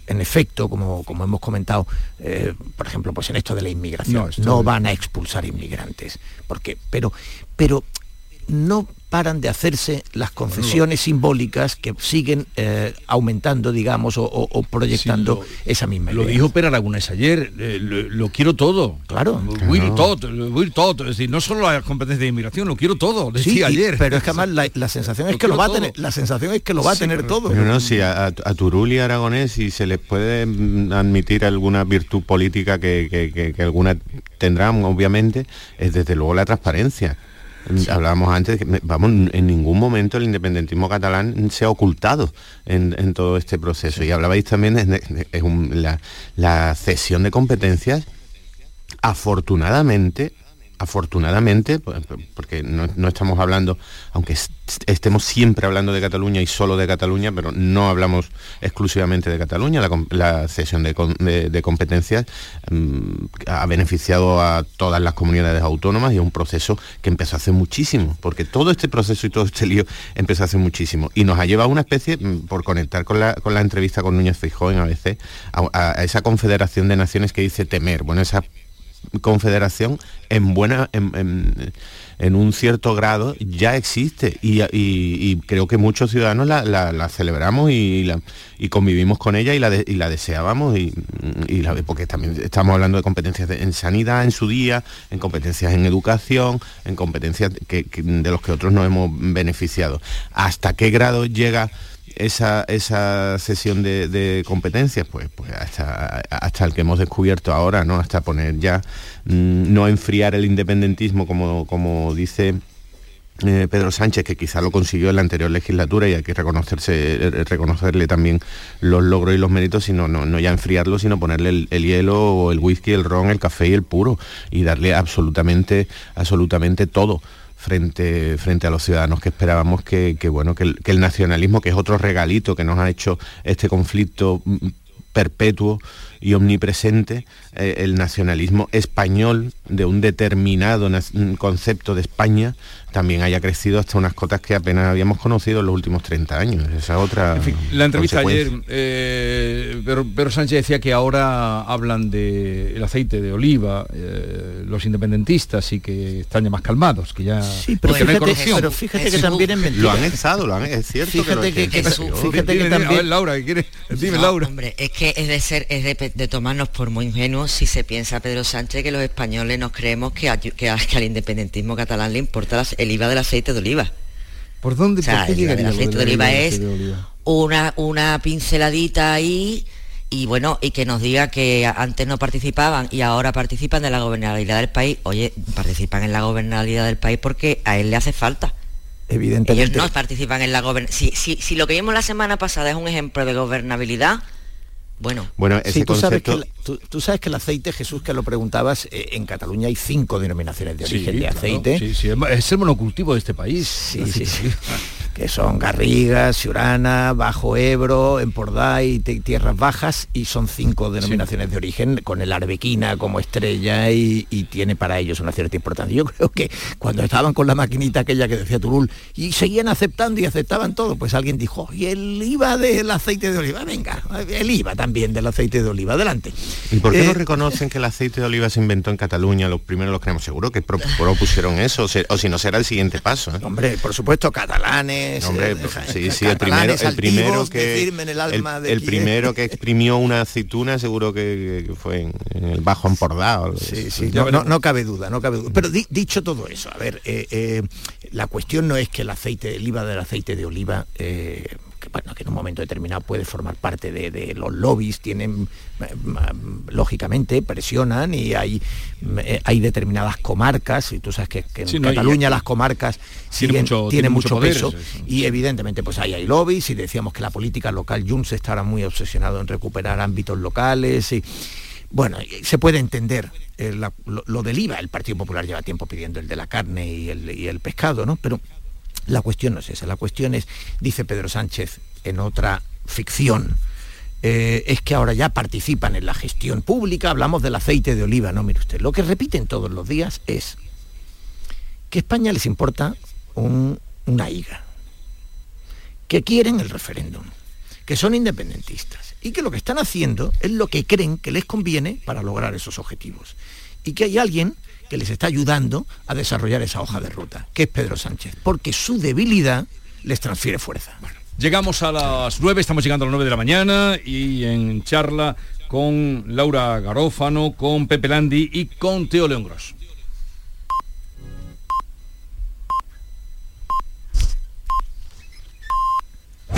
en efecto, como, como hemos comentado, eh, por ejemplo, pues en esto de la inmigración, no, van a expulsar inmigrantes, porque, pero, pero no paran de hacerse las concesiones simbólicas que siguen eh, aumentando, digamos, o, proyectando esa misma Lo dijo Per Aragonés ayer, eh, lo, quiero todo. Claro. Will todo, will todo. Es decir, no solo la competencia de inmigración, lo quiero todo, decía ayer. pero es que además la, sensación es que lo va a tener, la sensación es que lo va a tener todo. Pero no, si a, Turul y Aragonés si se les puede mm, admitir alguna virtud política que, que alguna tendrán, obviamente, es desde luego la transparencia Hablábamos antes que vamos, en ningún momento el independentismo catalán se ha ocultado en, todo este proceso. Y hablabais también de, la cesión de competencias. Afortunadamente afortunadamente, pues, porque no, estamos hablando, aunque estemos siempre hablando de Cataluña y solo de Cataluña, pero no hablamos exclusivamente de Cataluña, la, cesión de, competencias mm, ha beneficiado a todas las comunidades autónomas y es un proceso que empezó hace muchísimo, porque todo este proceso y todo este lío empezó hace muchísimo. Y nos ha llevado a una especie, mm, por conectar con la, entrevista con Núñez Feijóo en ABC, a, a esa confederación de naciones que dice temer, bueno, esa confederación en buena en, un cierto grado ya existe y, creo que muchos ciudadanos la, celebramos y, la, y convivimos con ella y la, y la deseábamos y, la, porque también estamos hablando de competencias en sanidad en su día, en competencias en educación, en competencias que, de los que otros nos hemos beneficiado. ¿Hasta qué grado llega esa, esa sesión de, competencias, pues, pues hasta, hasta el que hemos descubierto ahora, ¿no? Hasta poner ya, mm, no enfriar el independentismo como, como dice eh, Pedro Sánchez, que quizá lo consiguió en la anterior legislatura y hay que reconocerse, eh, reconocerle también los logros y los méritos, sino no, no ya enfriarlo, sino ponerle el, el, hielo o el whisky, el ron, el café y el puro y darle absolutamente, absolutamente todo frente, frente a los ciudadanos que esperábamos que, bueno, que el, nacionalismo, que es otro regalito que nos ha hecho este conflicto mm, perpetuo y omnipresente, eh, el nacionalismo español de un determinado concepto de España, también haya crecido hasta unas cotas que apenas habíamos conocido en los últimos 30 años. Esa otra. la entrevista ayer, eh, pero, Sánchez decía que ahora hablan del aceite de oliva, eh, los independentistas y que están ya más calmados, que ya. Sí, pero, fíjate, que también es Lo han estado, lo han, es cierto. Fíjate que, que, también. Laura, ¿qué quiere? Dime, Laura. Hombre, es que es de ser, es de, tomarnos por muy ingenuos si se piensa Pedro Sánchez que los españoles nos creemos que, que, al independentismo catalán le importa las el IVA del aceite de oliva. ¿Por dónde? O el IVA del aceite de oliva es una, una pinceladita ahí y bueno, y que nos diga que antes no participaban y ahora participan de la gobernabilidad del país. Oye, participan en la gobernabilidad del país porque a él le hace falta. Evidentemente. Ellos no participan en la gobernabilidad. Si, si, lo que vimos la semana pasada es un ejemplo de gobernabilidad, bueno, bueno ese tú, sabes que tú, sabes que el aceite, Jesús, que lo preguntabas, eh, en Cataluña hay cinco denominaciones de origen de aceite. sí, sí, es el monocultivo de este país. Sí, <laughs> sí, sí. que son Garriga, Ciurana, Bajo Ebro, Empordà y Tierras Bajas, y son cinco denominaciones de origen, con el Arbequina como estrella y, tiene para ellos una cierta importancia. Yo creo que cuando estaban con la maquinita aquella que decía Turul, y seguían aceptando y aceptaban todo, pues alguien dijo, y el IVA del aceite de oliva, venga, el IVA también del aceite de oliva, adelante. ¿Y por qué no eh, reconocen que el aceite de oliva se inventó en Cataluña? Los primeros los creemos seguro que propusieron eso, o si no será el siguiente paso. ¿eh? Hombre, por supuesto, catalanes, Hombre, pues, sí, sí, el primero, el primero que, el, primero que <laughs> exprimió una aceituna seguro que, fue en, el Bajo Empordà. Sí, sí, no, cabe duda, no cabe duda. Pero dicho todo eso, a ver, eh, eh, la cuestión no es que el aceite, el IVA del aceite de oliva eh, bueno, que en un momento determinado puede formar parte de, los lobbies, tienen, eh, lógicamente, presionan y hay, eh, hay determinadas comarcas, y tú sabes que, en Cataluña las comarcas tienen mucho, peso, y evidentemente pues ahí hay lobbies y decíamos que la política local, Junts estará muy obsesionado en recuperar ámbitos locales y bueno, se puede entender eh, lo, del IVA, el Partido Popular lleva tiempo pidiendo el de la carne y el, y el pescado, ¿no? Pero la cuestión no es esa, la cuestión es, dice Pedro Sánchez en otra ficción, eh, es que ahora ya participan en la gestión pública, hablamos del aceite de oliva, no, mire usted, lo que repiten todos los días es que a España les importa una higa, que quieren el referéndum, que son independentistas y que lo que están haciendo es lo que creen que les conviene para lograr esos objetivos y que hay alguien que les está ayudando a desarrollar esa hoja de ruta, que es Pedro Sánchez, porque su debilidad les transfiere fuerza. llegamos a las 9, estamos llegando a las 9 de la mañana y en charla con Laura Garófano, con Pepe Landi y con Teo León Gros.